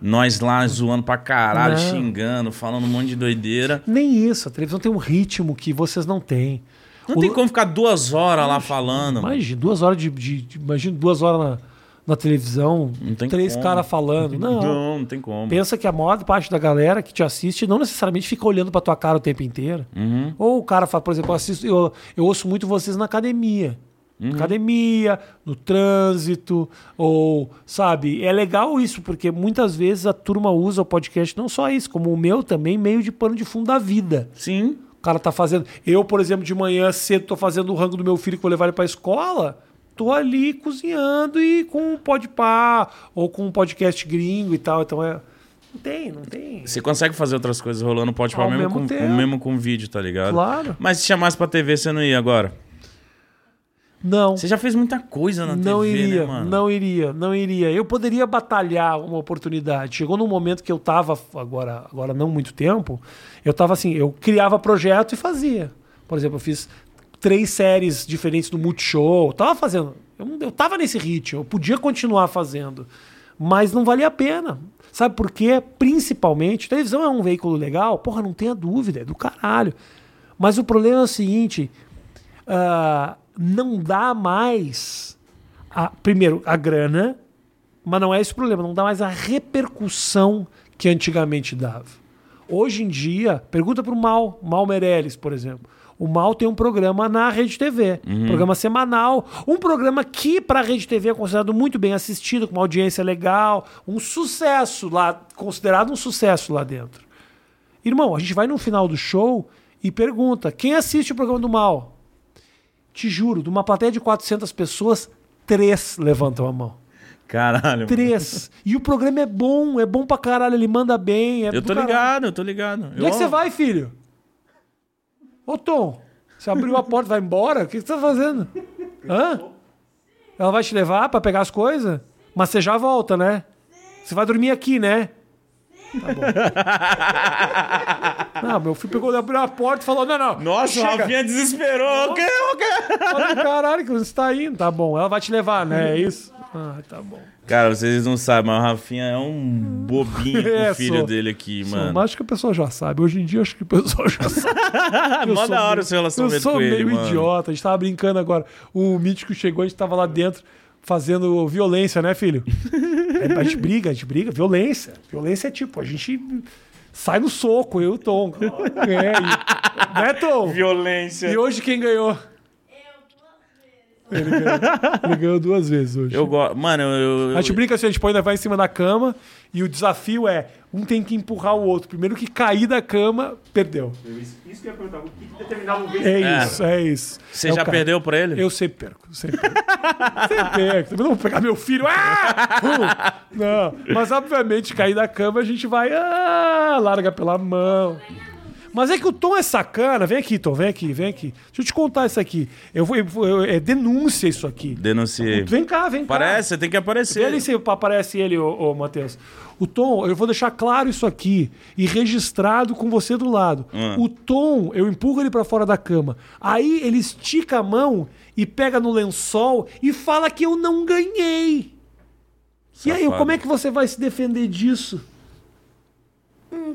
Nós lá zoando pra caralho, Não. xingando, falando um monte de doideira. Nem isso, a televisão tem um ritmo que vocês não têm. Não O- tem como ficar duas horas lá falando. Imagina, duas horas de. de, de- imagina duas horas na, na televisão, Não tem três caras falando. Não. Não, não tem como. Pensa que a maior parte da galera que te assiste não necessariamente fica olhando pra tua cara o tempo inteiro. Uhum. Ou o cara fala, por exemplo, eu, assisto, eu, eu ouço muito vocês na academia. Uhum. Academia, no trânsito, ou, sabe, é legal isso, porque muitas vezes a turma usa o podcast não só isso, como o meu também, meio de pano de fundo da vida. Sim. O cara tá fazendo. Eu, por exemplo, de manhã cedo tô fazendo o rango do meu filho que vou levar ele pra escola. Tô ali cozinhando e com um podpar ou com um podcast gringo e tal. Então é. Não tem, não tem. Você consegue fazer outras coisas rolando pode falar mesmo, mesmo com- mesmo com vídeo, tá ligado? Claro. Mas se chamasse pra TV, você não ia agora? Não. Você já fez muita coisa na Não TV, iria, né, mano? não iria, não iria. Eu poderia batalhar uma oportunidade. Chegou num momento que eu tava, agora, agora não muito tempo, eu tava assim, eu criava projeto e fazia. Por exemplo, eu fiz três séries diferentes do Multishow, eu tava fazendo, eu, eu tava nesse ritmo, eu podia continuar fazendo, mas não valia a pena. Sabe por quê? Principalmente, televisão é um veículo legal, porra, não tenha dúvida, é do caralho. Mas o problema é o seguinte, ah, não dá mais, a- primeiro, a grana, mas não é esse o problema, não dá mais a repercussão que antigamente dava. Hoje em dia, pergunta para o Mal, Mal Meirelles, por exemplo. O Mal tem um programa na Rede TV, Uhum. programa semanal, um programa que para a Rede TV é considerado muito bem assistido, com uma audiência legal, um sucesso lá, considerado um sucesso lá dentro. Irmão, a gente vai no final do show e pergunta: quem assiste o programa do Mal? Te juro, de uma plateia de 400 pessoas, três levantam a mão. Caralho. mano. Três. e o programa é bom, é bom pra caralho, ele manda bem. É Eu tô caralho. ligado, eu tô ligado. Onde é que você vai, filho? Ô, Tom, você abriu a porta e vai embora? O que você tá fazendo? Hã? Ela vai te levar pra pegar as coisas? Mas você já volta, né? Você vai dormir aqui, né? Tá bom. Não, meu filho pegou, abriu a porta e falou: não, não. Nossa, o chega. Rafinha desesperou. O quê? O quê? Olha, caralho, que você tá indo. Tá bom, ela vai te levar, né? É isso? Ah, tá bom. Cara, vocês não sabem, mas o Rafinha é um bobinho com É, o filho sou. dele aqui, Sou, mano. mas acho que a pessoa já sabe. Hoje em dia, acho que a pessoa já sabe. Eu Mó sou da hora o seu relacionamento Eu sou com ele, meio mano. idiota. A gente tava brincando agora. O Mítico chegou, a gente tava lá dentro fazendo violência, né, filho? É, a gente briga, a gente briga. Violência. Violência é tipo, a gente sai no soco, eu e o Tom. É, e, né, Tom? Violência. E hoje quem ganhou? Ele ganhou, ele ganhou duas vezes hoje. Eu gosto. Mano, eu. eu A gente brinca assim, a gente põe vai em cima da cama e o desafio é um tem que empurrar o outro. Primeiro que cair da cama, perdeu. Isso que eu ia perguntar, o que que determinava o vencedor? É É. isso, é isso. Você É já perdeu pra ele? Eu sempre perco, sempre perco. sempre perco. Eu não vou pegar meu filho. Ah! Uh! Não, mas obviamente cair da cama a gente vai, ah, larga pela mão. Mas é que o Tom é sacana. Vem aqui, Tom, vem aqui, vem aqui. Deixa eu te contar isso aqui. Eu vou, eu vou- eu- é denúncia isso aqui. Denunciei. Vem cá, vem cá. Parece, você tem que aparecer. ali se aparece ele, ô, ô Matheus. O Tom, eu vou deixar claro isso aqui e registrado com você do lado. Hum. O Tom, eu empurro ele pra fora da cama. Aí ele estica a mão e pega no lençol e fala que eu não ganhei. E aí, Safado. como é que você vai se defender disso?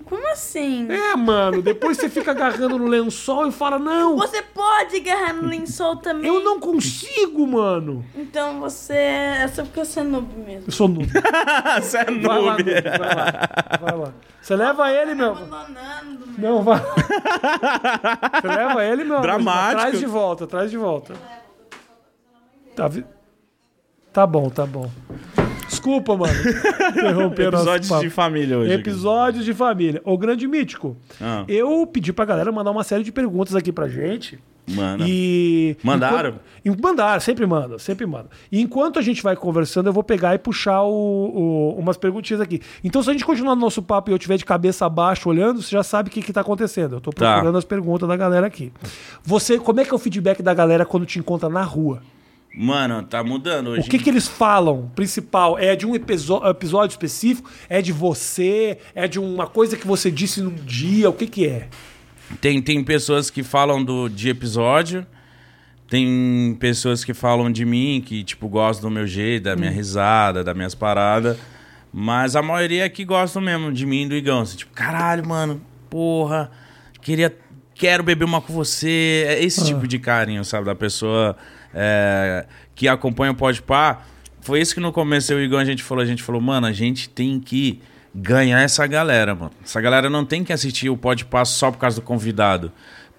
Como assim? É, mano, depois você fica agarrando no lençol e fala: Não, Você pode agarrar no lençol também. eu não consigo, mano. Então você. É só porque você é noob mesmo. Eu sou noob. Você é Vai lá, noob. noob, vai lá. Vai lá. Você leva ele, meu. Abandonando, meu. Não, vai. Você leva ele, meu. Dramático. Traz de volta, traz de volta. Tá, vi- tá bom, tá bom. Desculpa, mano. Interromper Episódios de família hoje. aqui. Episódios de família. O grande mítico. Ah. Eu pedi pra galera mandar uma série de perguntas aqui pra gente. Mano. E. Mandaram? Enquanto- Mandaram, sempre manda, sempre manda. E enquanto a gente vai conversando, eu vou pegar e puxar o- o- umas perguntinhas aqui. Então, se a gente continuar no nosso papo e eu tiver de cabeça abaixo olhando, você já sabe o que, que tá acontecendo. Eu tô Tá. procurando as perguntas da galera aqui. Você, como é que é o feedback da galera quando te encontra na rua? Mano, tá mudando hoje. O que, que eles falam, principal? É de um episódio específico? É de você? É de uma coisa que você disse num dia? O que que é? Tem, tem pessoas que falam do, de episódio, tem pessoas que falam de mim, que, tipo, gostam do meu jeito, da Hum. minha risada, das minhas paradas. Mas a maioria é que gostam mesmo de mim e do Igão. Assim, tipo, caralho, mano, porra, queria, quero beber uma com você. É Ah. esse tipo de carinho, sabe? Da pessoa é, que acompanha o Pode Pá. Foi isso que no começo eu e o Igão a gente falou. A gente falou, mano, a gente tem que ganhar essa galera, mano. Essa galera não tem que assistir o Pode Pá só por causa do convidado.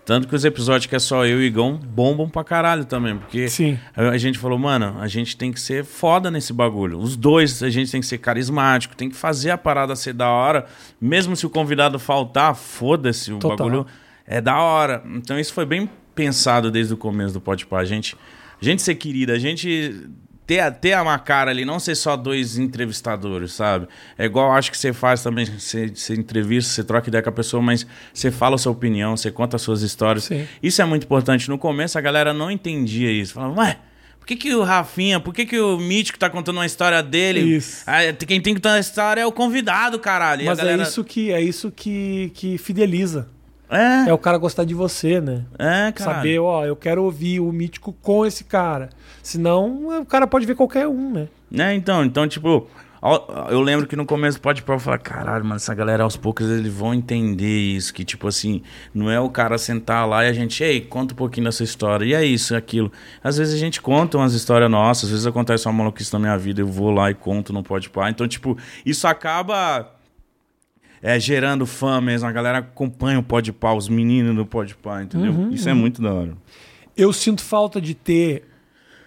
Tanto que os episódios que é só eu e o Igão bombam pra caralho também. Porque Sim. a gente falou, mano, a gente tem que ser foda nesse bagulho. Os dois, a gente tem que ser carismático, tem que fazer a parada ser da hora. Mesmo se o convidado faltar, foda-se, o Total. bagulho é da hora. Então isso foi bem pensado desde o começo do Pode Pá. A gente, gente ser querida, a gente ter, ter uma cara ali, não ser só dois entrevistadores, sabe? É igual acho que você faz também, você, você entrevista, você troca ideia com a pessoa, mas você fala a sua opinião, você conta as suas histórias. Sim. Isso é muito importante. No começo a galera não entendia isso. Falava, ué, por que, que o Rafinha, por que, que o Mítico tá contando uma história dele? Isso. Ah, quem tem que contar a história é o convidado, caralho. Mas galera... é isso que é isso que, que fideliza. É, É o cara gostar de você, né? é, cara. Saber, ó, eu quero ouvir o mítico com esse cara. Senão, o cara pode ver qualquer um, né? Né, então, então, tipo, eu lembro que no começo do Pode Pá eu falava, caralho, mano, essa galera aos poucos eles vão entender isso, que tipo assim, não é o cara sentar lá e a gente, ei, conta um pouquinho da sua história, e é isso, é aquilo. Às vezes a gente conta umas histórias nossas, às vezes acontece uma maluquice na minha vida, eu vou lá e conto no Pode Pá. Então, tipo, isso acaba é, gerando fã mesmo, a galera acompanha o Pode Pá, os meninos do Pode Pá, entendeu? isso é muito da hora. Eu sinto falta de ter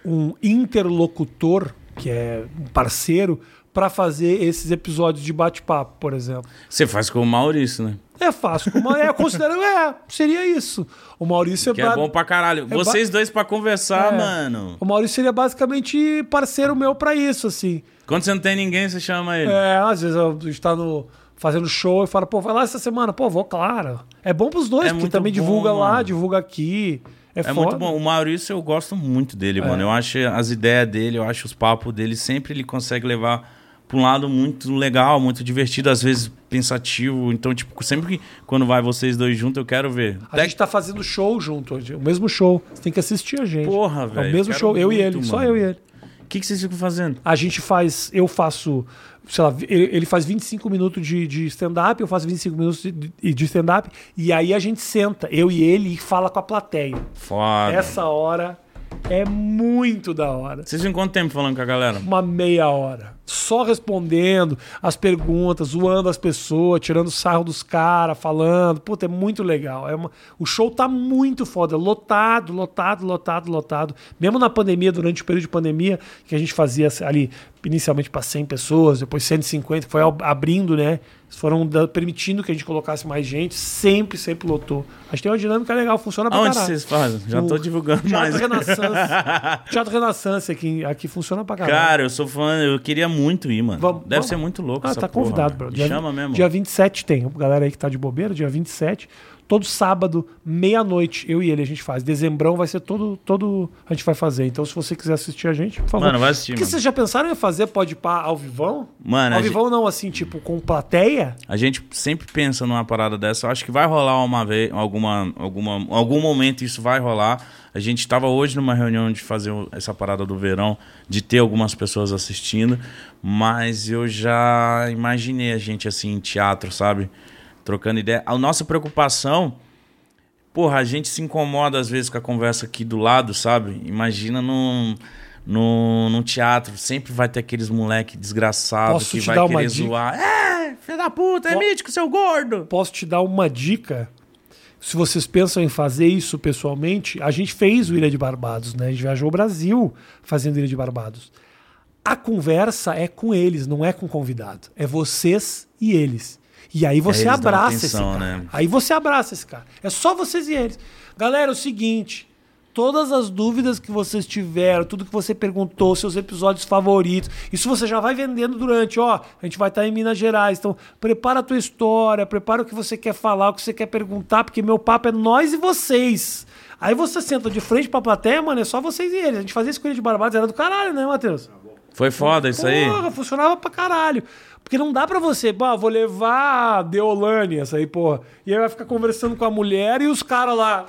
um interlocutor, que é um parceiro, pra fazer esses episódios de bate-papo, por exemplo. Você faz com o Maurício, né? É fácil. Como é, considero, é, seria isso. O Maurício é, Que é ba- bom pra caralho. ba- Vocês dois pra conversar, É. mano. O Maurício seria basicamente parceiro meu pra isso, assim. Quando você não tem ninguém, você chama ele. É, às vezes a gente tá no, fazendo show e fala, pô, vai lá essa semana. Pô, vou, claro. É bom pros dois, É porque também bom, divulga lá, mano. divulga aqui. É, É muito bom. O Maurício, eu gosto muito dele, É. mano. Eu acho as ideias dele, eu acho os papos dele, sempre ele consegue levar pra um lado muito legal, muito divertido, às vezes pensativo. Então, tipo, sempre que quando vai vocês dois juntos, eu quero ver. A gente tá fazendo show junto hoje, o mesmo show. Você tem que assistir a gente. Porra, É velho, o mesmo show, eu e ele, só mano. eu e ele. O que, que vocês ficam fazendo? A gente faz, eu faço, sei lá, ele faz 25 minutos de, de stand-up, eu faço 25 minutos de, de- de stand-up, e aí a gente senta, eu e ele, e fala com a plateia. Foda. Essa hora é muito da hora. Vocês ficam quanto tempo falando com a galera? Uma meia hora. Só respondendo as perguntas, zoando as pessoas, tirando sarro dos caras, falando. Puta, é muito legal. É uma- O show tá muito foda. Lotado, lotado, lotado, lotado. Mesmo na pandemia, durante o período de pandemia, que a gente fazia ali inicialmente para 100 pessoas, depois 150, que foi ab- abrindo, né? Foram permitindo que a gente colocasse mais gente. Sempre, sempre lotou. A gente tem uma dinâmica legal, funciona pra Aonde caralho. vocês fazem? Já No tô divulgando mais. Teatro Renaissance. Teatro Renaissance aqui, aqui funciona pra caralho. Cara, eu sou fã, eu queria muito ir, mano. Vamos- Deve vamos. ser muito louco Ah, essa tá porra, convidado, mano. bro. Me Chama mesmo. Dia 27 tem. Galera aí que tá de bobeira, dia 27. Todo sábado, meia-noite, eu e ele a gente faz. Dezembrão vai ser todo, todo. A gente vai fazer. Então, se você quiser assistir a gente, por favor. Mano, vai assistir, Porque mano. vocês já pensaram em fazer pode pá ao vivão? Mano, ao gente- vivão não, assim, tipo, com plateia? A gente sempre pensa numa parada dessa. Eu acho que vai rolar uma vez, alguma, alguma, algum momento isso vai rolar. A gente estava hoje numa reunião de fazer essa parada do verão, de ter algumas pessoas assistindo, mas eu já imaginei a gente assim em teatro, sabe? Trocando ideia. A nossa preocupação, porra, a gente se incomoda às vezes com a conversa aqui do lado, sabe? Imagina num, num, num teatro, sempre vai ter aqueles moleque desgraçado Posso que te vai dar uma querer dica? zoar. É, filho da puta, é mítico, seu gordo. Posso te dar uma dica? Se vocês pensam em fazer isso pessoalmente, a gente fez o Ilha de Barbados, né? A gente viajou o Brasil fazendo Ilha de Barbados. A conversa é com eles, não é com o convidado. É vocês e eles. E aí você dão abraça atenção, esse cara. né? Aí você abraça esse cara. É só vocês e eles. Galera, é o seguinte. Todas as dúvidas que vocês tiveram, tudo que você perguntou, seus episódios favoritos, isso você já vai vendendo durante, ó, a gente vai estar em Minas Gerais, então prepara a tua história, prepara o que você quer falar, o que você quer perguntar, porque meu papo é nós e vocês. Aí você senta de frente pra plateia, mano, é só vocês e eles. A gente fazia escolha de Barbados, era do caralho, né, Matheus? Foi foda isso aí? Porra, funcionava pra caralho. Porque não dá pra você, pô, vou levar a Deolane, essa aí, porra. E aí vai ficar conversando com a mulher e os caras lá.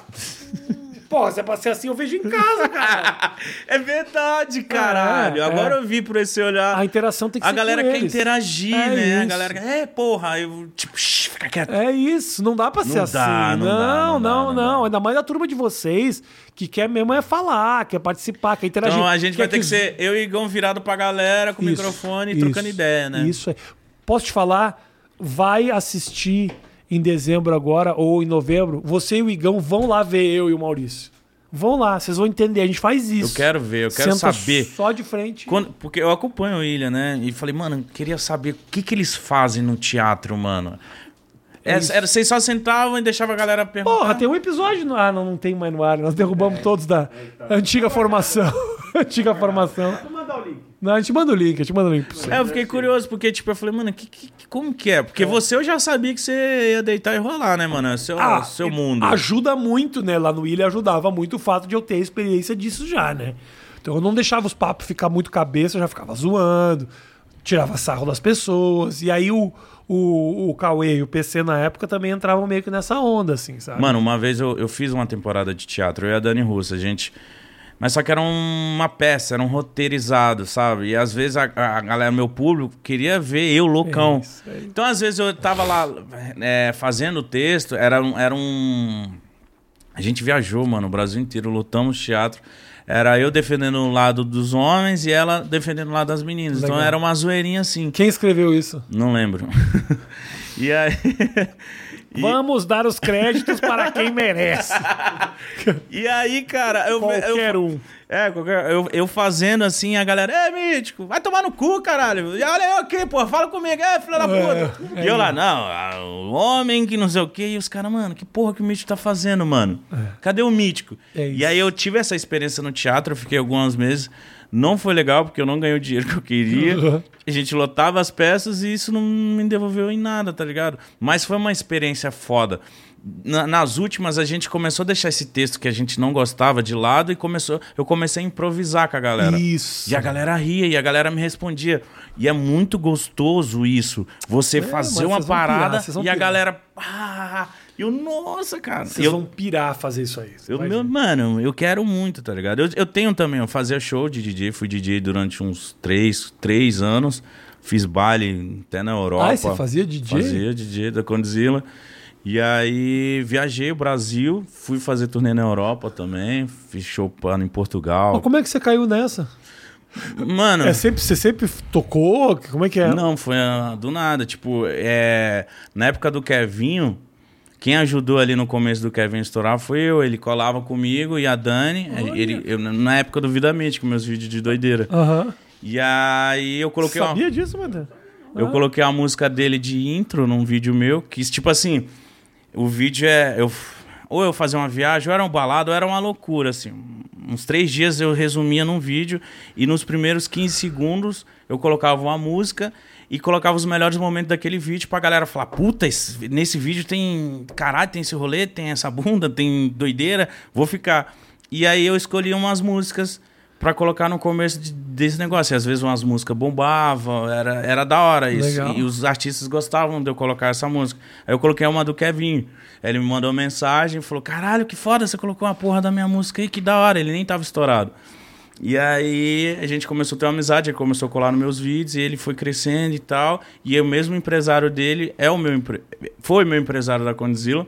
Pô, se é pra ser assim, eu vejo em casa, cara. É verdade, caralho. É, Agora é. eu vi por esse olhar. A interação tem que A ser galera com quer eles. interagir, É né? A isso. galera quer, é, porra, eu, tipo, fica quieto. É isso, não dá pra ser Não assim. dá, não não, dá, não, não dá, não. Ainda mais a turma de vocês que quer mesmo é falar, quer participar, quer interagir. Então a gente vai ter que ser eu e Igão virado pra galera com o Isso, microfone isso, trocando ideia, né? Isso é. Posso te falar? Vai assistir em dezembro agora ou em novembro. Você e o Igão vão lá ver eu e o Maurício. Vão lá, vocês vão entender. A gente faz isso. Eu quero ver, eu quero Senta saber. Só de frente. Quando- porque eu acompanho o Ilha, né? E falei, mano, queria saber o que, que eles fazem no teatro, mano. É, era, vocês só sentavam e deixavam a galera perguntar. Porra, tem um episódio no ar. Não, não tem mais no ar. Nós derrubamos todos da antiga formação. antiga formação. Mandar o link. Não, a gente manda o link, a gente manda o link pra você. É, eu fiquei curioso, porque, tipo, eu falei, mano, que, que- como que é? Porque você eu já sabia que você ia deitar e rolar, né, mano? É seu, seu mundo. Ajuda muito, né? Lá no Ilha ajudava muito o fato de eu ter experiência disso já, né? Então eu não deixava os papos ficar muito cabeça, eu já ficava zoando, tirava sarro das pessoas. E aí o, o, o Cauê e o PC na época também entravam meio que nessa onda, assim, sabe? Mano, uma vez eu, eu fiz uma temporada de teatro, eu e a Dani Russa, a gente. Mas só que era uma peça, era um roteirizado, sabe? E às vezes a, a galera, meu público, queria ver eu loucão. É então, às vezes, eu tava lá é, fazendo o texto, era um, era um. A gente viajou, mano, o Brasil inteiro, lutamos teatro. Era eu defendendo o lado dos homens e ela defendendo o lado das meninas. Então Legal. era uma zoeirinha assim. Quem escreveu isso? Não lembro. e aí. E- Vamos dar os créditos para quem merece. E aí, cara, eu. Qualquer eu, um. É, eu, eu fazendo assim, a galera, é mítico, vai tomar no cu, caralho. E olha eu aqui, pô, fala comigo, é, filha da puta. É, e eu é lá, não, ah, o homem que não sei o quê. E os caras, mano, que porra que o mítico tá fazendo, mano? Cadê o mítico? É e aí eu tive essa experiência no teatro, eu fiquei alguns meses. Não foi legal, porque eu não ganhei o dinheiro que eu queria. Uhum. A gente lotava as peças e isso não me devolveu em nada, tá ligado? Mas foi uma experiência foda. Na- nas últimas, a gente começou a deixar esse texto que a gente não gostava de lado e começou, eu comecei a improvisar com a galera. Isso. E a galera ria e a galera me respondia. E é muito gostoso isso. Você fazer mas uma pirar, parada vão e a pirar. galera. Ah, eu, nossa, cara. Vocês eu, vão pirar fazer isso aí. eu, meu, mano, eu quero muito, tá ligado? Eu, eu tenho também, eu fazia show de DJ, fui DJ durante uns três, três anos. Fiz baile até na Europa. Ah, você fazia DJ? Fazia DJ da Condzilla. E aí viajei o Brasil, fui fazer turnê na Europa também, fiz show pano em Portugal. Mas como é que você caiu nessa? Mano. É sempre, você sempre tocou? Como é que é? Não, foi ah, do nada. Tipo, é, na época do Kevinho, quem ajudou ali no começo do Kevin estourar foi eu. Ele colava comigo e a Dani. Ele, eu, na época do Vida Mente, com meus vídeos de doideira. Aham. E aí eu coloquei uma, Sabia disso, mano? eu coloquei a música dele de intro num vídeo meu. Que, tipo assim, o vídeo é. Eu, ou eu fazia uma viagem, ou era um balado, ou era uma loucura, assim. Uns três dias eu resumia num vídeo, e nos primeiros 15 segundos eu colocava uma música e colocava os melhores momentos daquele vídeo pra galera falar: puta, esse- nesse vídeo tem. Caralho, tem esse rolê, tem essa bunda, tem doideira, vou ficar. E aí eu escolhi umas músicas pra colocar no começo de- desse negócio. E às vezes umas músicas bombavam, era, era da hora isso. Legal. E, os artistas gostavam de eu colocar essa música. Aí eu coloquei uma do Kevin. Ele me mandou uma mensagem e falou: Caralho, que foda, você colocou uma porra da minha música aí, que da hora. Ele nem tava estourado. E aí a gente começou a ter uma amizade, ele começou a colar nos meus vídeos e ele foi crescendo e tal. E o mesmo empresário dele é o meu empre... foi meu empresário da Condzilla.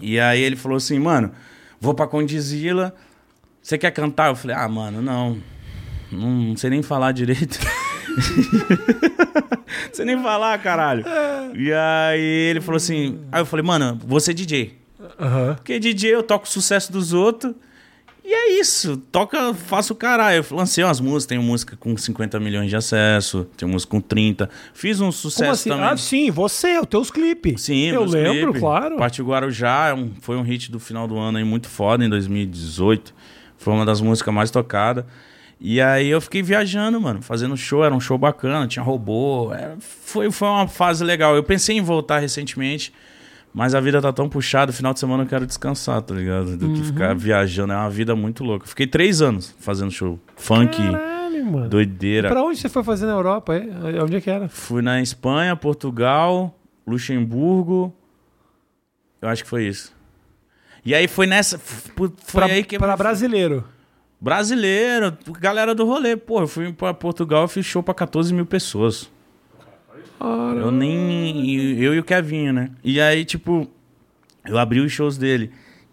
E aí ele falou assim, mano, vou pra Condzilla, você quer cantar? Eu falei, ah, mano, não. Não sei nem falar direito. Não sei nem falar, caralho. E aí ele falou assim. Aí eu falei, mano, vou ser DJ. Aham. Porque DJ eu toco o sucesso dos outros. E é isso. Toca, faço o caralho. Eu lancei umas músicas, tenho música com 50 milhões de acesso, tenho música com 30. Fiz um sucesso assim? também. Ah, sim, você, os teus clipes. Sim, Eu lembro, claro. Parte Guarujá é foi um hit do final do ano aí muito foda, em 2018. Foi uma das músicas mais tocadas. E aí eu fiquei viajando, mano, fazendo show, era um show bacana, tinha robô. era- foi, foi uma fase legal. Eu pensei em voltar recentemente, mas a vida tá tão puxada, final de semana eu quero descansar, tá ligado? Do Uhum. que ficar viajando. É uma vida muito louca. Fiquei três anos fazendo show. Funk, Caralho, mano. doideira. Pra onde você foi fazer na Europa? é? Onde é que era? Fui na Espanha, Portugal, Luxemburgo. Eu acho que foi isso. E aí foi nessa. Foi pra, aí que. pra brasileiro. Brasileiro, galera do rolê. Pô, eu fui pra Portugal e fiz show pra 14 mil pessoas. Eu nem. Eu e o Kevinho, né? E aí, tipo, eu abri os shows dele.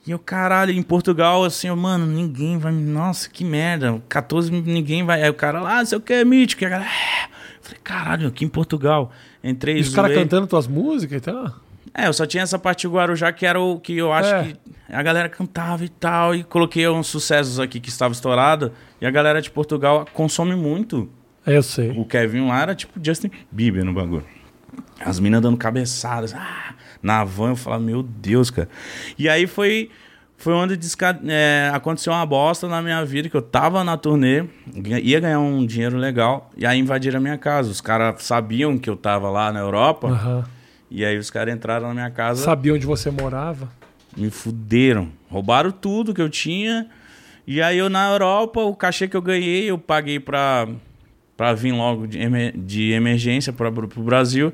E eu, caralho, em Portugal, assim, eu, mano, ninguém vai. Nossa, que merda. 14 mil, ninguém vai. Aí o cara lá, ah, sei o que, é mítico. E a galera. "É." Eu falei, caralho, aqui em Portugal. Entrei E os caras cantando tuas músicas e tal. É, eu só tinha essa parte do Guarujá que era o que eu acho É. que a galera cantava e tal. E coloquei uns sucessos aqui que estava estourado. E a galera de Portugal consome muito. É, eu sei. O Kevin lá era tipo Justin Bieber no bagulho. As minas dando cabeçadas. Ah, na van eu falava, meu Deus, cara. E aí foi, foi onde desca- é, aconteceu uma bosta na minha vida, que eu tava na turnê, ia ganhar um dinheiro legal, e aí invadiram a minha casa. Os caras sabiam que eu tava lá na Europa, Aham. e aí os caras entraram na minha casa Sabia onde você morava? me fuderam. Roubaram tudo que eu tinha. E aí eu na Europa, o cachê que eu ganhei, eu paguei pra, pra vir logo de, emer- de emergência pra, pro Brasil.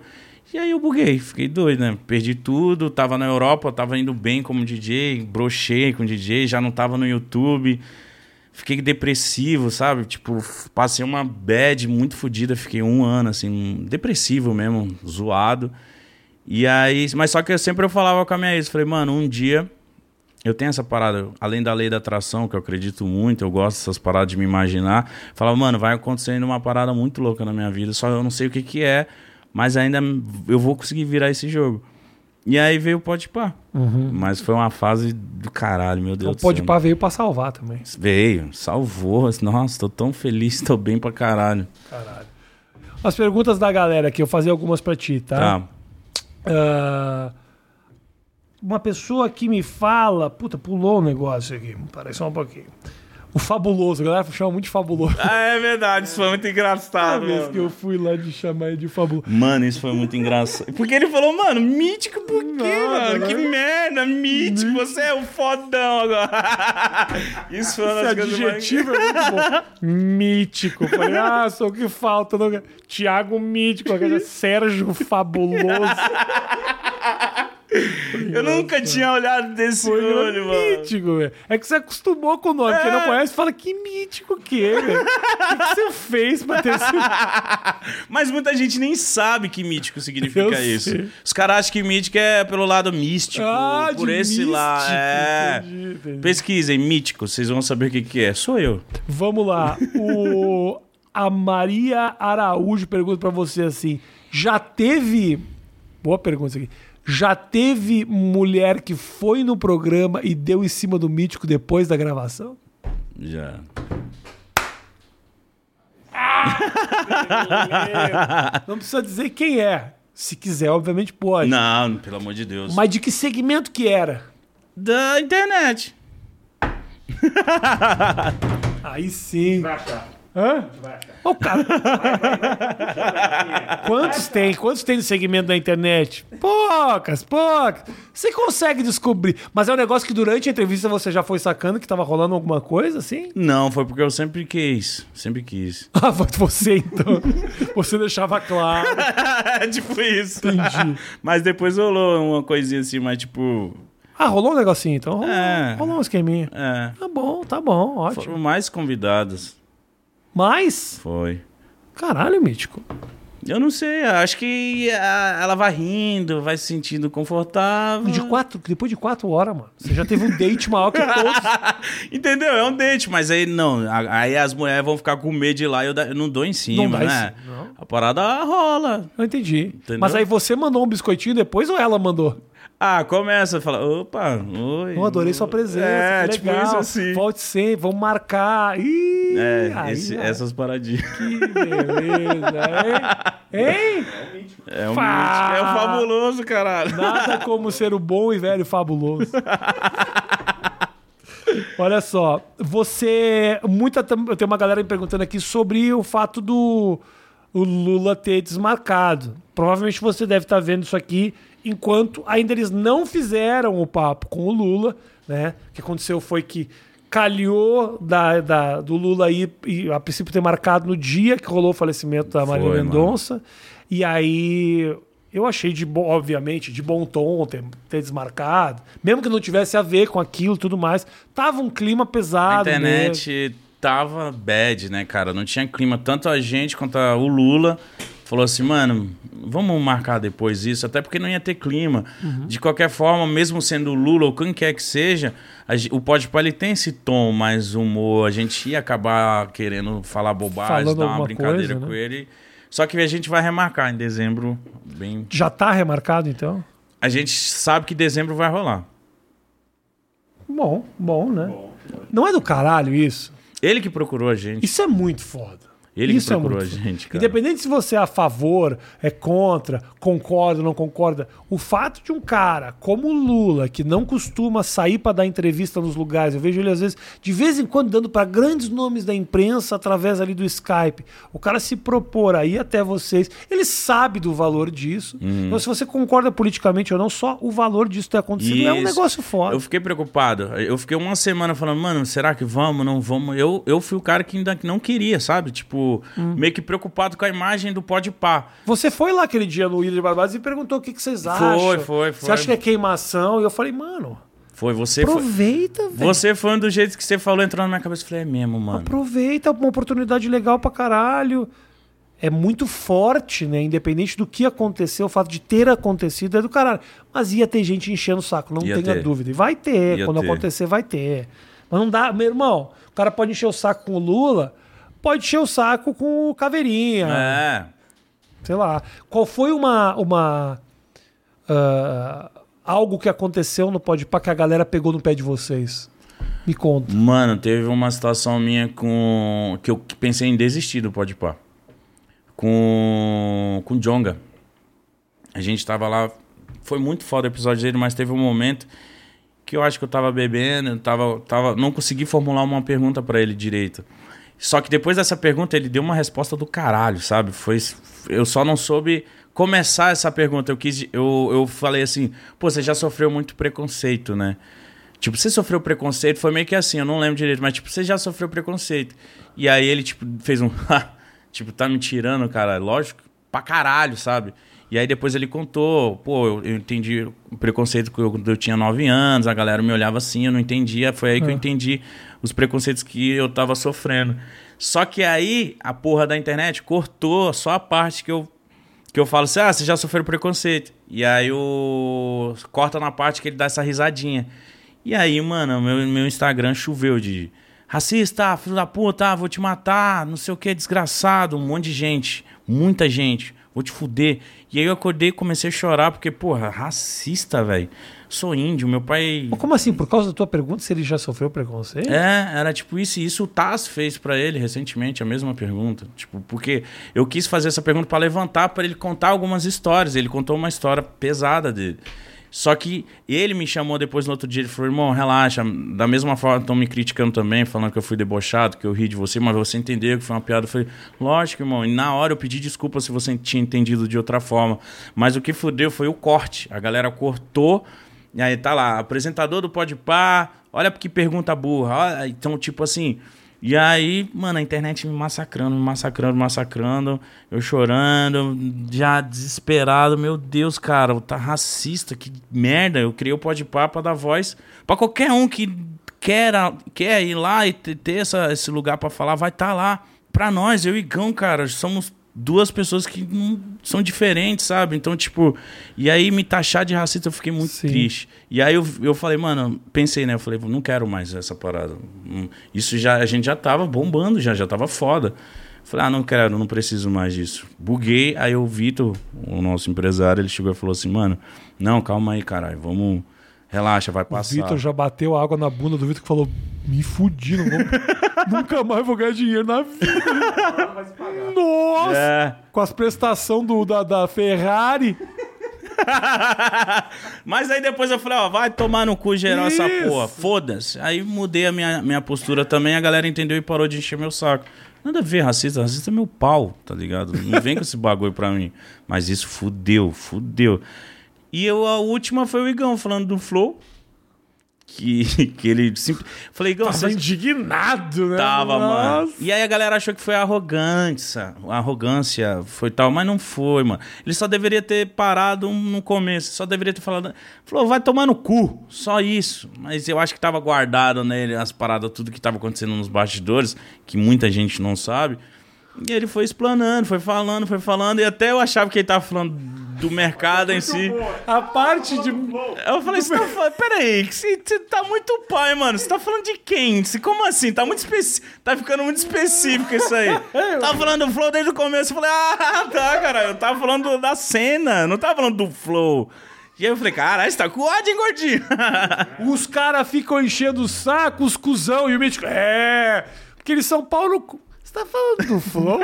E aí eu buguei, fiquei doido, né? Perdi tudo, tava na Europa, tava indo bem como DJ, brochei com DJ, já não tava no YouTube. Fiquei depressivo, sabe? Tipo, passei uma bad muito fodida, fiquei um ano, assim, depressivo mesmo, zoado. E aí, mas só que eu sempre eu falava com a minha ex, falei, mano, um dia eu tenho essa parada, além da lei da atração, que eu acredito muito, eu gosto dessas paradas de me imaginar. Falava, mano, vai acontecendo uma parada muito louca na minha vida, só eu não sei o que que é, mas ainda eu vou conseguir virar esse jogo. E aí veio o Pode Pá. Mas foi uma fase do caralho, meu Deus O do céu. Pode Pá veio pra salvar também. Veio, salvou. Nossa, tô tão feliz, tô bem pra caralho. As perguntas da galera aqui, eu fazer algumas pra ti, tá? Tá. Ah, uma pessoa que me fala. Puta, pulou o negócio aqui. Parece só um pouquinho. O fabuloso, a galera chama muito de fabuloso. Ah, é verdade, isso foi muito A engraçado. vez que eu fui lá de chamar ele de fabuloso. Mano, isso foi muito engraçado. Porque ele falou, mano, mítico por quê, Nada, mano? Que né? merda, mítico, você é o fodão agora. Isso foi uma Esse das coisas mais... adjetivo é muito bom. Mítico. Falei, ah, só o que falta. Não... Tiago Mítico, Sérgio Fabuloso. Eu nunca tinha olhado desse Foi olho, mano. mítico, velho. É que você acostumou com o nome. Quem É. não conhece fala, que mítico que é, velho. O que, que você fez pra ter esse... Mas muita gente nem sabe que mítico significa Eu isso. sei. Os caras acham que mítico é pelo lado místico, Ah, por esse lá. místico, É. entendi, entendi. Pesquisem, mítico, vocês vão saber o que, que é. Sou eu. Vamos lá. O... A Maria Araújo pergunta pra você assim: já teve. Boa pergunta isso aqui. Já teve mulher que foi no programa e deu em cima do mítico depois da gravação? Já. Não precisa dizer quem é. Se quiser, obviamente pode. Não, pelo amor de Deus. Mas de que segmento que era? Da internet. Aí sim. Vai achar. Hã? Vai achar. Ô, cara. Quantos tem? Quantos tem no segmento da internet? Poucas, poucas. Você consegue descobrir. Mas é um negócio que durante a entrevista você já foi sacando que tava rolando alguma coisa, assim? Não, foi porque eu sempre quis. Sempre quis. Ah, foi você então. Você deixava claro. tipo isso. Entendi. Mas depois rolou uma coisinha assim, mas tipo. Ah, rolou um negocinho então. Rolou, É. rolou um esqueminha. É. Tá bom, tá bom, ótimo. Foram mais convidados. Mas, Foi. caralho, mítico. Eu não sei, acho que ah, ela vai rindo, vai se sentindo confortável. De quatro, depois de quatro horas, mano. Você já teve um date maior que todos. Entendeu? É um date, mas aí não. Aí as mulheres vão ficar com medo de ir lá e eu, eu não dou em cima, Não dá em né? cima, não. A parada rola. Eu entendi. Entendeu? Mas aí você mandou um biscoitinho depois ou ela mandou? Ah, começa, fala, opa, oi. Eu adorei sua presença. É, tipo isso assim. Volte sempre, vamos marcar. Ih, É, aí, esse- essas paradinhas. Que beleza, hein? Hein? É um, Fá. é um fabuloso, caralho. Nada como ser o bom e velho fabuloso. Olha só, você. Muita, eu tenho uma galera me perguntando aqui sobre o fato do o Lula ter desmarcado. Provavelmente você deve estar vendo isso aqui enquanto ainda eles não fizeram o papo com o Lula, né? O que aconteceu foi que calhou da, da- do Lula aí, e a princípio ter marcado no dia que rolou o falecimento da Maria Foi, Mendonça. E aí eu achei de bom, obviamente, de bom tom ter, ter desmarcado. Mesmo que não tivesse a ver com aquilo e tudo mais. Tava um clima A pesado. mesmo. internet tava bad, né, cara? Não tinha clima. Tanto a gente quanto a- o Lula falou assim, mano, vamos marcar depois isso, até porque não ia ter clima. Uhum. De qualquer forma, mesmo sendo o Lula ou quem quer que seja, a o Podpah ele tem esse tom mais humor. A gente ia acabar querendo falar bobagem, Falando dar uma brincadeira coisa, com né? ele. Só que a gente vai remarcar em dezembro. Bem... Já tá remarcado, então? A gente sabe que dezembro vai rolar. Bom, bom, né? Não é do caralho isso? Ele que procurou a gente. Isso é muito foda. Ele Isso é procurou muito a gente, cara. Independente se você é a favor, é contra, concorda ou não concorda, o fato de um cara como o Lula, que não costuma sair para dar entrevista nos lugares, eu vejo ele às vezes, de vez em quando, dando para grandes nomes da imprensa através ali do Skype, o cara se propor aí até vocês, ele sabe do valor disso. Uhum. Então, se você concorda politicamente ou não, só o valor disso ter acontecido é um Isso. negócio foda. Eu fiquei preocupado. Eu fiquei uma semana falando, mano, será que vamos, não vamos? Eu, eu fui o cara que ainda não queria, sabe? Tipo, Hum. meio que preocupado com a imagem do Pode Pá. Você foi lá aquele dia no Ilha de Barbados e perguntou o que, que vocês acham. Foi, foi, Você foi. acha que é queimação? E eu falei, mano, Foi você. Foi, aproveita, velho. você foi um do jeito que você falou, entrou na minha cabeça. Eu falei, é mesmo, mano. Aproveita, uma oportunidade legal pra caralho. É muito forte, né? Independente do que aconteceu, o fato de ter acontecido é do caralho. Mas ia ter gente enchendo o saco, não Ia tenha ter. dúvida. E vai ter, Ia quando ter. acontecer, vai ter. Mas não dá, meu irmão, o cara pode encher o saco com o Lula, pode encher o saco com o Caveirinha. É. sei lá. Qual foi uma. uma ah, algo que aconteceu no Podpah que a galera pegou no pé de vocês? Me conta. Mano, teve uma situação minha com. que eu pensei em desistir do Pode Pá. Com. com o Jonga. A gente tava lá. Foi muito foda o episódio dele, mas teve um momento que eu acho que eu tava bebendo, eu tava, tava, não consegui formular uma pergunta pra ele direito. Só que depois dessa pergunta ele deu uma resposta do caralho, sabe? Foi, eu só não soube começar essa pergunta. Eu quis, eu, eu falei assim, pô, você já sofreu muito preconceito, né? Tipo, você sofreu preconceito, foi meio que assim, eu não lembro direito, mas tipo, você já sofreu preconceito. E aí ele, tipo, fez um. tipo, tá me tirando, cara. Lógico, pra caralho, sabe? E aí depois ele contou, pô, eu, eu entendi o preconceito quando eu, tinha 9 anos, a galera me olhava assim, eu não entendia. Foi aí que eu entendi os preconceitos que eu tava sofrendo. Só que aí a porra da internet cortou só a parte que eu que eu falo assim, ah, você já sofreu preconceito. E aí o corta na parte que ele dá essa risadinha. E aí, mano, meu, meu Instagram choveu de racista, filho da puta, vou te matar, não sei o que, desgraçado, um monte de gente, muita gente, vou te fuder. E aí eu acordei e comecei a chorar, porque, porra, racista, velho. Sou índio, meu pai. Mas Como assim? Por causa da tua pergunta, se ele já sofreu preconceito? É, era tipo isso. E isso o Taz fez pra ele recentemente, a mesma pergunta. Tipo, porque eu quis fazer essa pergunta pra levantar, pra ele contar algumas histórias. Ele contou uma história pesada dele. Só que ele me chamou depois no outro dia, ele falou, irmão, relaxa, da mesma forma estão me criticando também, falando que eu fui debochado, que eu ri de você, mas você entendeu que foi uma piada. Eu falei, lógico, irmão, e na hora eu pedi desculpa se você tinha entendido de outra forma. Mas o que fudeu foi o corte. A galera cortou, e aí tá lá, apresentador do Pode Pá, olha que pergunta burra. Olha, então, tipo assim. E aí, mano, a internet me massacrando, me massacrando, me massacrando. Eu chorando, já desesperado. Meu Deus, cara, tá racista, que merda. Eu criei o Pode Pá pra dar voz pra qualquer um que quer, quer ir lá e ter essa, esse lugar pra falar, vai estar tá lá. Pra nós, eu e Gão, cara, somos duas pessoas que não são diferentes, sabe? Então, tipo, e aí me taxar de racista eu fiquei muito Sim. triste. E aí eu, eu falei, mano, pensei, né? Eu falei, não quero mais essa parada. Hum, Isso já, a gente já tava bombando, já, já tava foda. Falei, ah, não quero, não preciso mais disso. Buguei, aí o Vitor, o nosso empresário, ele chegou e falou assim, mano, não, calma aí, caralho, vamos, relaxa, vai O passar. Vitor já bateu água na bunda do Vitor que falou: Me fudi, não vou- nunca mais vou ganhar dinheiro na vida. Nossa! É. Com as prestações do, da, da Ferrari. Mas aí depois eu falei, ó, vai tomar no cu geral essa Isso. porra, foda-se. Aí mudei a minha, minha postura também, a galera entendeu e parou de encher meu saco. Nada a ver, racista, racista é meu pau, tá ligado? Não vem com esse bagulho pra mim. Mas isso fudeu, fudeu. E eu, a última foi o Igão falando do Flow. Que, que ele sempre. Falei, Igão, Tava você indignado, né? Tava, mano. Nossa. E aí a galera achou que foi arrogância. Arrogância foi tal, mas não foi, mano. Ele só deveria ter parado no começo. Só deveria ter falado. Falou, vai tomar no cu. Só isso. Mas eu acho que tava guardado nele as paradas, tudo que tava acontecendo nos bastidores, que muita gente não sabe. E ele foi explanando, foi falando, foi falando. E até eu achava que ele tava falando do mercado em si. A parte de. Eu falei, você tá falando. Peraí, você tá muito pai, mano. Você tá falando de quem? Você- Como assim? Tá muito específico. Tá ficando muito específico isso aí. Tava falando do flow desde o começo. Eu falei, ah, tá, cara. Eu tava falando da cena, não tava falando do flow. E aí eu falei, caralho, você tá com ódio, hein, gordinho? Os caras ficam enchendo o saco, os cuzão, e o mítico. É. Porque eles são pau no cu. Você tá falando do Flow?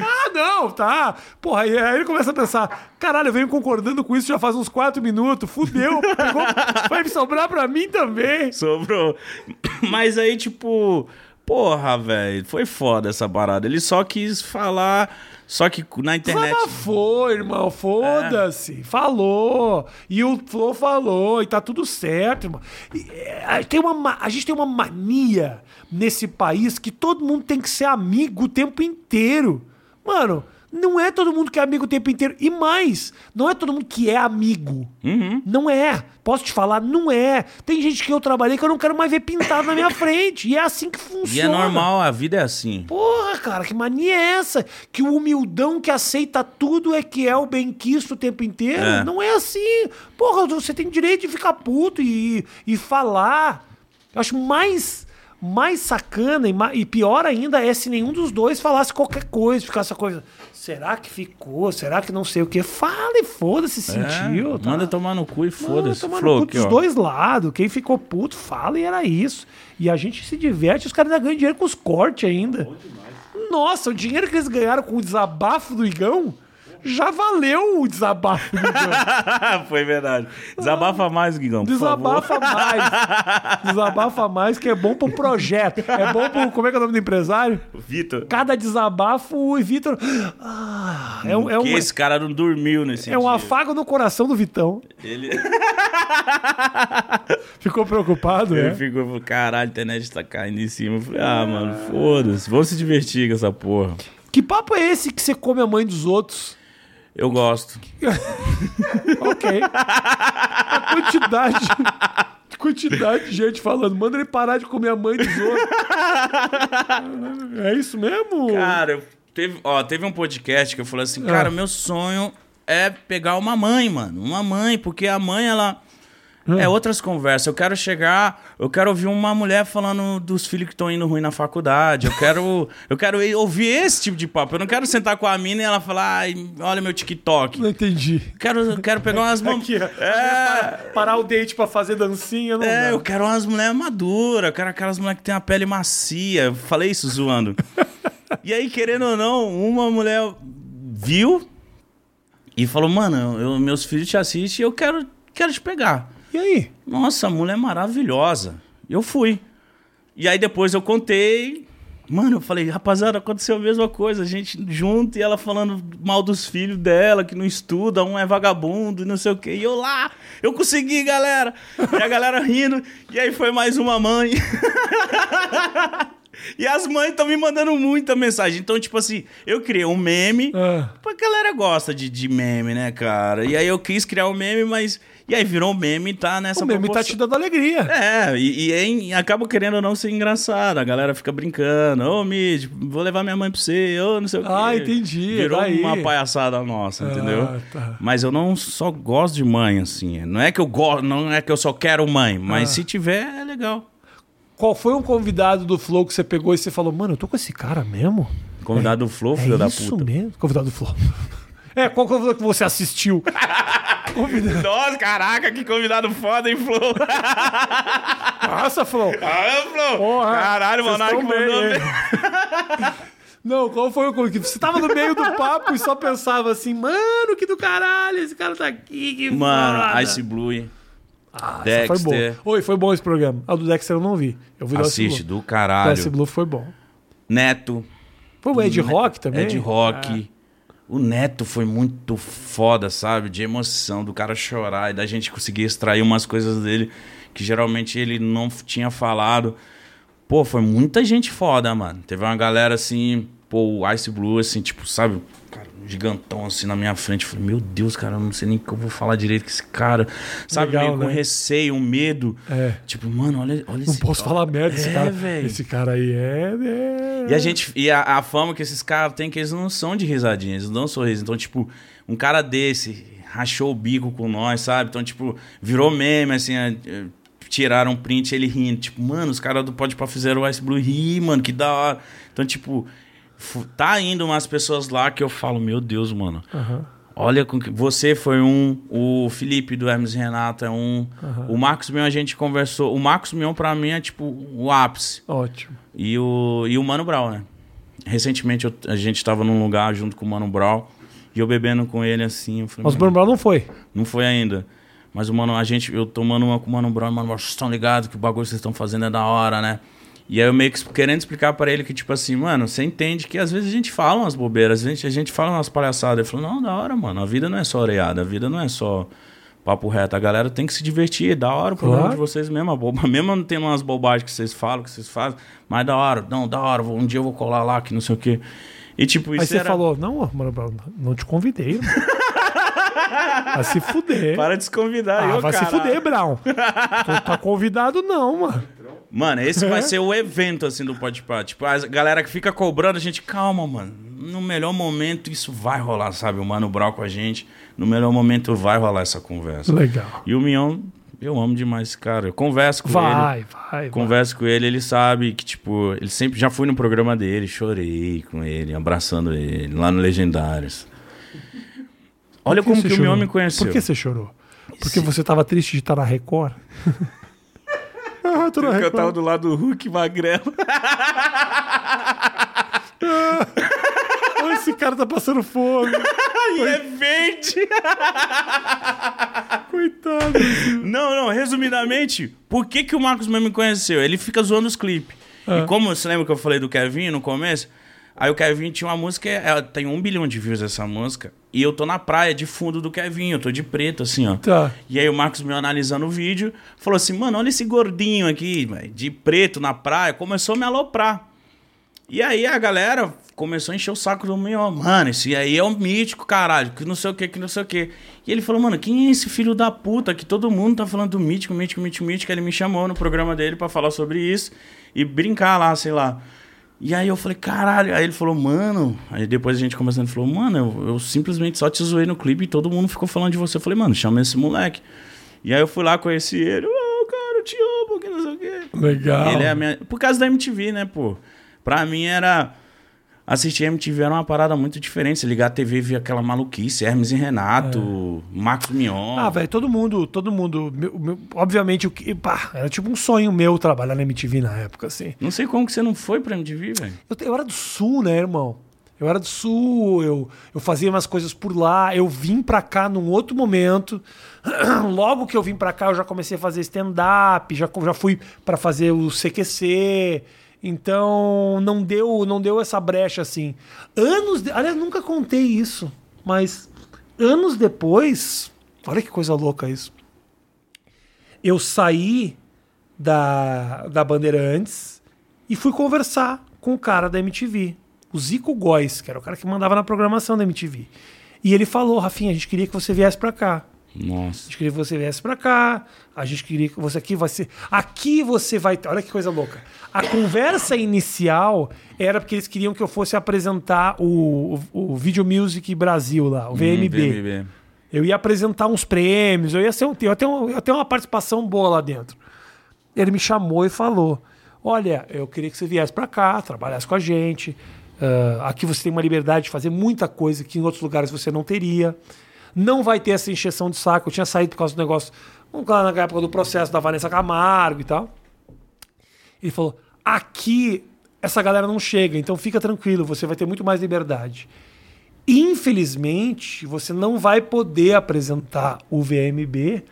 ah, não, tá. Porra, e aí ele começa a pensar: caralho, eu venho concordando com isso já faz uns quatro minutos. Fudeu, pegou, vai me sobrar pra mim também. Sobrou. Mas aí, tipo, porra, velho, foi foda essa parada. Ele só quis falar, só que na internet. Desabafou, irmão. Foda-se. Falou. E o Flow falou. E tá tudo certo, irmão. E, é, tem uma, ma- a gente tem uma mania nesse país que todo mundo tem que ser amigo o tempo inteiro. Mano, não é todo mundo que é amigo o tempo inteiro. E mais, não é todo mundo que é amigo. Não é. Posso te falar? Não é. Tem gente que eu trabalhei que eu não quero mais ver pintado na minha frente. E é assim que funciona. E é normal, a vida é assim. Porra, cara, que mania é essa? Que o humildão que aceita tudo é que é o benquisto o tempo inteiro? É. Não é assim. Porra, você tem direito de ficar puto e, e falar. Eu acho mais, mais sacana e, ma- e pior ainda é se nenhum dos dois falasse qualquer coisa, ficasse essa coisa. Será que ficou? Será que não sei o quê? Fale, foda-se, sentiu. É, tá? Manda tomar no cu e Manda foda-se. tomar no cu aqui, dos ó. dois lados. Quem ficou puto, fala e era isso. E a gente se diverte, os caras ainda ganham dinheiro com os cortes ainda. Nossa, o dinheiro que eles ganharam com o desabafo do Igão já valeu o desabafo. Foi verdade. Desabafa mais, Guigão. Desabafa mais. Desabafa mais, que é bom pro projeto. É bom pro. Como é que é o nome do empresário? Vitor. Cada desabafo, o Vitor. Ah, é, é, um, esse cara não dormiu nesse é um afago no coração do Vitão. Ele, Ficou preocupado, ele né? ficou, caralho, a internet tá caindo em cima. Eu falei, ah, mano, foda-se. Vamos se divertir com essa porra. Que papo é esse que você come a mãe dos outros? Eu gosto. Ok. A quantidade. quantidade de gente falando, manda ele parar de comer a mãe dos outros. É isso mesmo? Cara, teve, ó, teve um podcast que eu falei assim, cara, meu sonho é pegar uma mãe, mano. Uma mãe, porque a mãe, ela. É outras conversas. Eu quero chegar, eu quero ouvir uma mulher falando dos filhos que estão indo ruim na faculdade. Eu quero, eu quero ir- ouvir esse tipo de papo. Eu não quero sentar com a mina e ela falar, ai, olha meu TikTok. Não entendi. Quero, quero pegar umas Aqui, ó. É, Parar o date pra fazer dancinha, não é, dá. eu quero umas mulheres maduras, eu quero aquelas mulheres que têm a pele macia. Eu falei isso zoando. e aí, querendo ou não, uma mulher viu e falou: Mano, eu- meus filhos te assistem e eu quero, quero te pegar. E aí? Nossa, a mulher é maravilhosa. Eu fui. E aí depois eu contei. Mano, eu falei, rapaziada, aconteceu a mesma coisa. A gente junto e ela falando mal dos filhos dela, que não estuda, um é vagabundo e não sei o quê. E eu lá, eu consegui, galera. E a galera rindo. E aí foi mais uma mãe. e as mães estão me mandando muita mensagem. Então, tipo assim, eu criei um meme. Ah, Porque a galera gosta de, de meme, né, cara? E aí eu quis criar um meme, mas. E aí virou um meme e tá nessa o meme tá te dando alegria. É, e, e, é e acaba querendo ou não ser engraçado. A galera fica brincando. Ô, Mid, vou levar minha mãe pra você. Ô, não sei o quê. Ah, entendi, Virou daí. uma palhaçada nossa, entendeu? Ah, tá. Mas eu não só gosto de mãe, assim. Não é que eu gosto, não é que eu só quero mãe. Mas Ah. se tiver, é legal. Qual foi um convidado do Flow que você pegou e você falou, mano, eu tô com esse cara mesmo? Convidado do Flow, É filho da isso puta. mesmo? Convidado do Flow. É, qual convidado que você assistiu? convidado. Nossa, caraca, que convidado foda, hein, Flow? Nossa, Flow. Ah, Flow! Porra, Caralho, o tão bem, mandou bem. Não, qual foi o que você tava no meio do papo e só pensava assim, mano, que do caralho, esse cara tá aqui, que Mano, foda. Ice Blue. Ah, essa foi Dexter. bom. Oi, foi bom esse programa. A do Dexter eu não vi. Eu vi do Assiste, do O caralho. Ice Blue foi bom. Neto. Foi o Ed Rock também? É de rock. O Neto foi muito foda, sabe? De emoção, do cara chorar e da gente conseguir extrair umas coisas dele que geralmente ele não tinha falado. Pô, foi muita gente foda, mano. Teve uma galera assim, pô, o Ice Blue, assim, tipo, sabe? Cara, gigantão assim na minha frente. Eu falei, meu Deus, cara, eu não sei nem o que eu vou falar direito com esse cara. Sabe? Legal, Meio com né? receio, um medo. É. Tipo, mano, olha, olha Não posso falar merda desse É, cara. velho. Esse cara aí é. é... E a gente. E a, a fama que esses caras têm, que eles não são de risadinha, eles não dão sorriso. Então, tipo, um cara desse rachou o bico com nós, sabe? Então, tipo, virou meme, assim, é, é, tiraram um print ele rindo. Tipo, mano, os caras do Pode Pá fizeram o Ice Blue rir, mano, que da hora. Então, tipo, tá indo umas pessoas lá que eu falo, meu Deus, mano. Olha, com que você foi um, o Felipe do Hermes Renato é um, o Marcos Mion a gente conversou. O Marcos Mion pra mim é tipo o ápice. Ótimo. E o, e o Mano Brown, né? Recentemente eu- a gente tava num lugar junto com o Mano Brown e eu bebendo com ele assim. Falei, Mas o "Mano, Brown não foi. não foi ainda. Mas o Mano, a gente, eu tomando uma com o Mano Brown, e o Mano Brown, vocês estão ligados que o bagulho que vocês estão fazendo é da hora, né? E aí eu meio que querendo explicar pra ele que, tipo assim, mano, você entende que às vezes a gente fala umas bobeiras, a gente, a gente fala umas palhaçadas. Ele falou, não, da hora, mano, a vida não é só oreada, a vida não é só papo reto. A galera tem que se divertir, é da hora o programa Claro. de vocês mesmo, a boba, mesmo não tendo umas bobagens que vocês falam, que vocês fazem, mas da hora, não, da hora, um dia eu vou colar lá, que não sei o quê. E tipo, isso Aí você era... falou, não, Mano não te convidei. Vai se fuder. Para de se convidar, ah, eu, vai se caralho. fuder, Brown. Tu tá convidado não, mano. Mano, esse vai ser o evento, assim, do Podpah. Tipo, a galera que fica cobrando, a gente, calma, mano. No melhor momento isso vai rolar, sabe? O Mano Brown com a gente. No melhor momento vai rolar essa conversa. Legal. E o Mion, eu amo demais esse cara. Eu converso com ele. Vai, vai, vai. Converso com ele, ele sabe que, tipo, ele sempre já fui no programa dele, chorei com ele, abraçando ele, lá no Legendários. Olha que como que o chorou? Mion me conheceu. Por que você chorou? Porque você tava triste de estar na Record? ah, tô na Porque eu Record. tava do lado do Hulk magrelo. Ah, Esse cara tá passando fome. e é verde. Coitado. Não, não, resumidamente, por que, que o Marcos Melo me conheceu? Ele fica zoando os clipes. Ah. E como você lembra que eu falei do Kevin no começo? Aí o Kevin tinha uma música, ela tem um bilhão de views essa música. E eu tô na praia de fundo do Kevin, eu tô de preto, assim, ó. Tá. E aí o Marcos me analisando o vídeo, falou assim, mano, olha esse gordinho aqui, de preto na praia, começou a me aloprar. E aí a galera começou a encher o saco do meu, mano, esse aí é um mítico, caralho, que não sei o que, que não sei o que. E ele falou, mano, quem é esse filho da puta que todo mundo tá falando do mítico, mítico, mítico, mítico? Ele me chamou no programa dele pra falar sobre isso e brincar lá, sei lá. E aí eu falei, caralho. Aí ele falou, mano. Aí depois a gente conversando, ele falou, mano, eu, eu simplesmente só te zoei no clipe e todo mundo ficou falando de você. Eu falei, mano, chama esse moleque. E aí eu fui lá, conheci ele. Ô, cara, eu te amo, que não sei o quê. Legal. Ele é minha... Por causa da MTV, né, pô? Pra mim era... Assistir MTV era uma parada muito diferente. Você ligar a TV e ver aquela maluquice. Hermes e Renato, Marcos Mion. Ah, velho, todo mundo, todo mundo. meu- meu- obviamente, o que. Pá, era tipo um sonho meu trabalhar na MTV na época, assim. Não sei como que você não foi pra MTV, velho. Eu, eu era do sul, né, irmão? Eu era do sul, eu, eu fazia umas coisas por lá. Eu vim pra cá num outro momento. Logo que eu vim pra cá, eu já comecei a fazer stand-up, já, já fui pra fazer o CQC. Então, não deu, não deu essa brecha assim. Anos. De, aliás, nunca contei isso, mas anos depois. Olha que coisa louca isso. Eu saí da, da Bandeirantes e fui conversar com o cara da MTV, o Zico Góes, que era o cara que mandava na programação da MTV. E ele falou, Rafinha, a gente queria que você viesse pra cá. A Nossa. gente queria que você viesse pra cá. A gente queria que você aqui vai ser. Aqui você vai. Olha que coisa louca. A conversa inicial era porque eles queriam que eu fosse apresentar o, o, o Video Music Brasil lá, o VMB. Hum, VMB. Eu ia apresentar uns prêmios, eu ia, ser um, eu, um- eu ter uma participação boa lá dentro. Ele me chamou e falou: Olha, eu queria que você viesse pra cá, trabalhasse com a gente. Ah, aqui você tem uma liberdade de fazer muita coisa que em outros lugares você não teria. Não vai ter essa encheção de saco. Eu tinha saído por causa do negócio, lá na época do processo da Vanessa Camargo e tal. Ele falou: aqui essa galera não chega, então fica tranquilo, você vai ter muito mais liberdade. Infelizmente, você não vai poder apresentar o VMB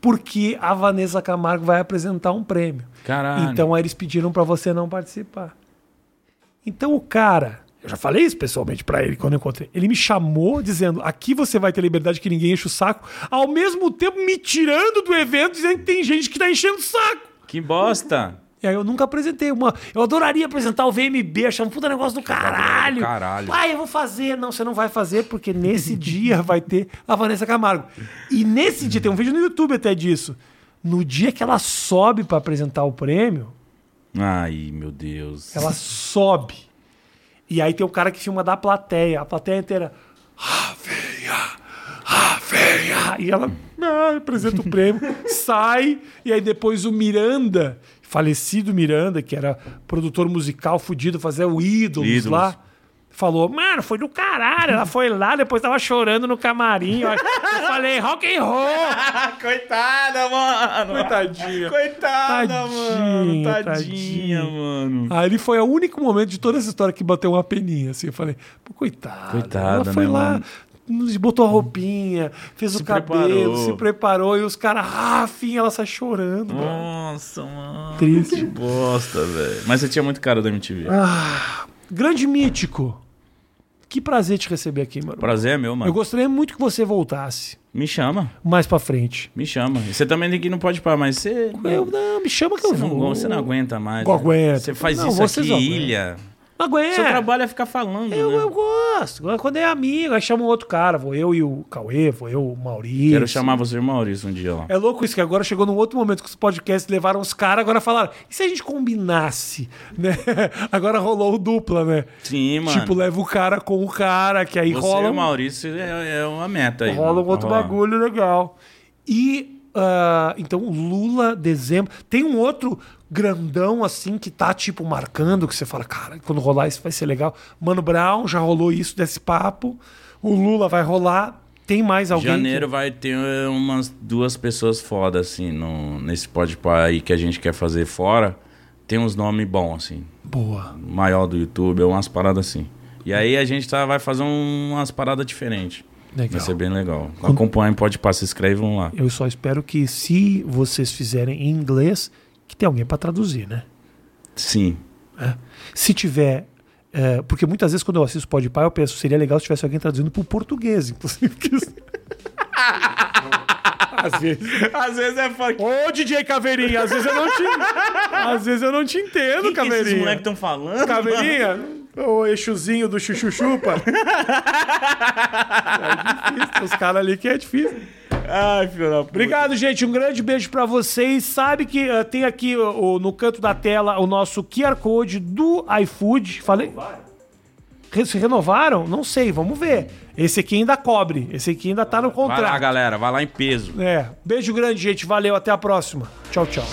porque a Vanessa Camargo vai apresentar um prêmio. Caralho. Então aí eles pediram para você não participar. Então o cara, eu já falei isso pessoalmente para ele quando eu encontrei. Ele me chamou dizendo: "Aqui você vai ter liberdade que ninguém enche o saco", ao mesmo tempo me tirando do evento dizendo que tem gente que tá enchendo o saco. Que bosta. E aí eu nunca apresentei uma. Eu adoraria apresentar o VMB, achar um puta negócio do caralho. caralho. Ah, eu vou fazer. Não, você não vai fazer, porque nesse dia vai ter a Vanessa Camargo. E nesse dia, tem um vídeo no YouTube até disso. No dia que ela sobe pra apresentar o prêmio, Ai, meu Deus. ela sobe. E aí tem o cara que filma da plateia. A plateia inteira. Ah, venha! E ela ah, apresenta o prêmio, sai. E aí depois o Miranda, falecido Miranda, que era produtor musical fudido, fazia o Ídolos, Ídolos. lá. Falou, mano, foi do caralho. Ela foi lá, depois tava chorando no camarim. Eu falei, rock and roll. Coitada, mano. Coitadinha. Coitada, Tadinha, mano. Tadinha, tadinha. mano. Aí ele foi o único momento de toda essa história que bateu uma peninha, assim. Eu falei, pô, coitada. Coitada, Ela foi né, lá, mano? nos botou a roupinha, fez o Se cabelo, preparou. se preparou e os caras, ah, fim, ela sai chorando. mano. Nossa, mano. Triste. Que bosta, velho. Mas você tinha muito cara da MTV. Ah, grande mítico. Que prazer te receber aqui, mano. Prazer é meu, mano. Eu gostaria muito que você voltasse Me chama. mais pra frente. Me chama. Você também tem que no Pode Par, mas você. Eu, não, me chama que eu Você não, vou. você não aguenta mais. Não né? aguento. Você faz Não, isso aqui, ilha. Aguento. Seu trabalho é ficar falando, Eu, né? eu gosto. Quando é amigo, aí chama um outro cara. Vou eu e o Cauê, vou eu, o Maurício. Quero chamar você e o Maurício um dia lá. É louco isso, que agora chegou num outro momento que os podcasts levaram os caras, agora falaram, e se a gente combinasse? Né? Agora rolou o dupla, né? Sim, mano. Tipo, leva o cara com o cara, que aí você rola, e o Maurício é, é uma meta aí. rola um outro rolar. bagulho legal. E, ah, então, Lula, dezembro. Tem um outro grandão, assim, que tá, tipo, marcando, que você fala, cara, quando rolar isso vai ser legal. Mano Brown, já rolou isso desse papo. O Lula vai rolar. Tem mais alguém? Janeiro que- vai ter umas duas pessoas foda, assim, no, nesse Pode aí que a gente quer fazer fora. Tem uns nomes bons, assim. Boa. Maior do YouTube, umas paradas assim. E aí a gente tá, vai fazer um- umas paradas diferentes. Legal. Vai ser bem legal. Acompanhem, pode passar, se inscrevam lá. Eu só espero que, se vocês fizerem em inglês, que tenha alguém para traduzir, né? Sim. É. Se tiver. é, porque muitas vezes, quando eu assisto Podpah, eu penso, seria legal se tivesse alguém traduzindo pro português, inclusive. Às vezes. Às vezes é foda. Ô, DJ Caveirinha, às vezes eu não te. Às vezes eu não te entendo, O que, que esses Caveirinha. moleques estão falando? Caveirinha, o eixozinho do chuchu-chupa. é difícil, os caras ali que é difícil. Ai, filho da puta. Obrigado, gente. Um grande beijo pra vocês. Sabe que eh, tem aqui o- no canto da tela o nosso QR Code do iFood. Falei? se renovaram? Não sei, vamos ver. Esse aqui ainda cobre. Esse aqui ainda tá no Vai lá, contrato. galera, vai lá em peso. É. Beijo grande, gente. Valeu. Até a próxima. Tchau, tchau.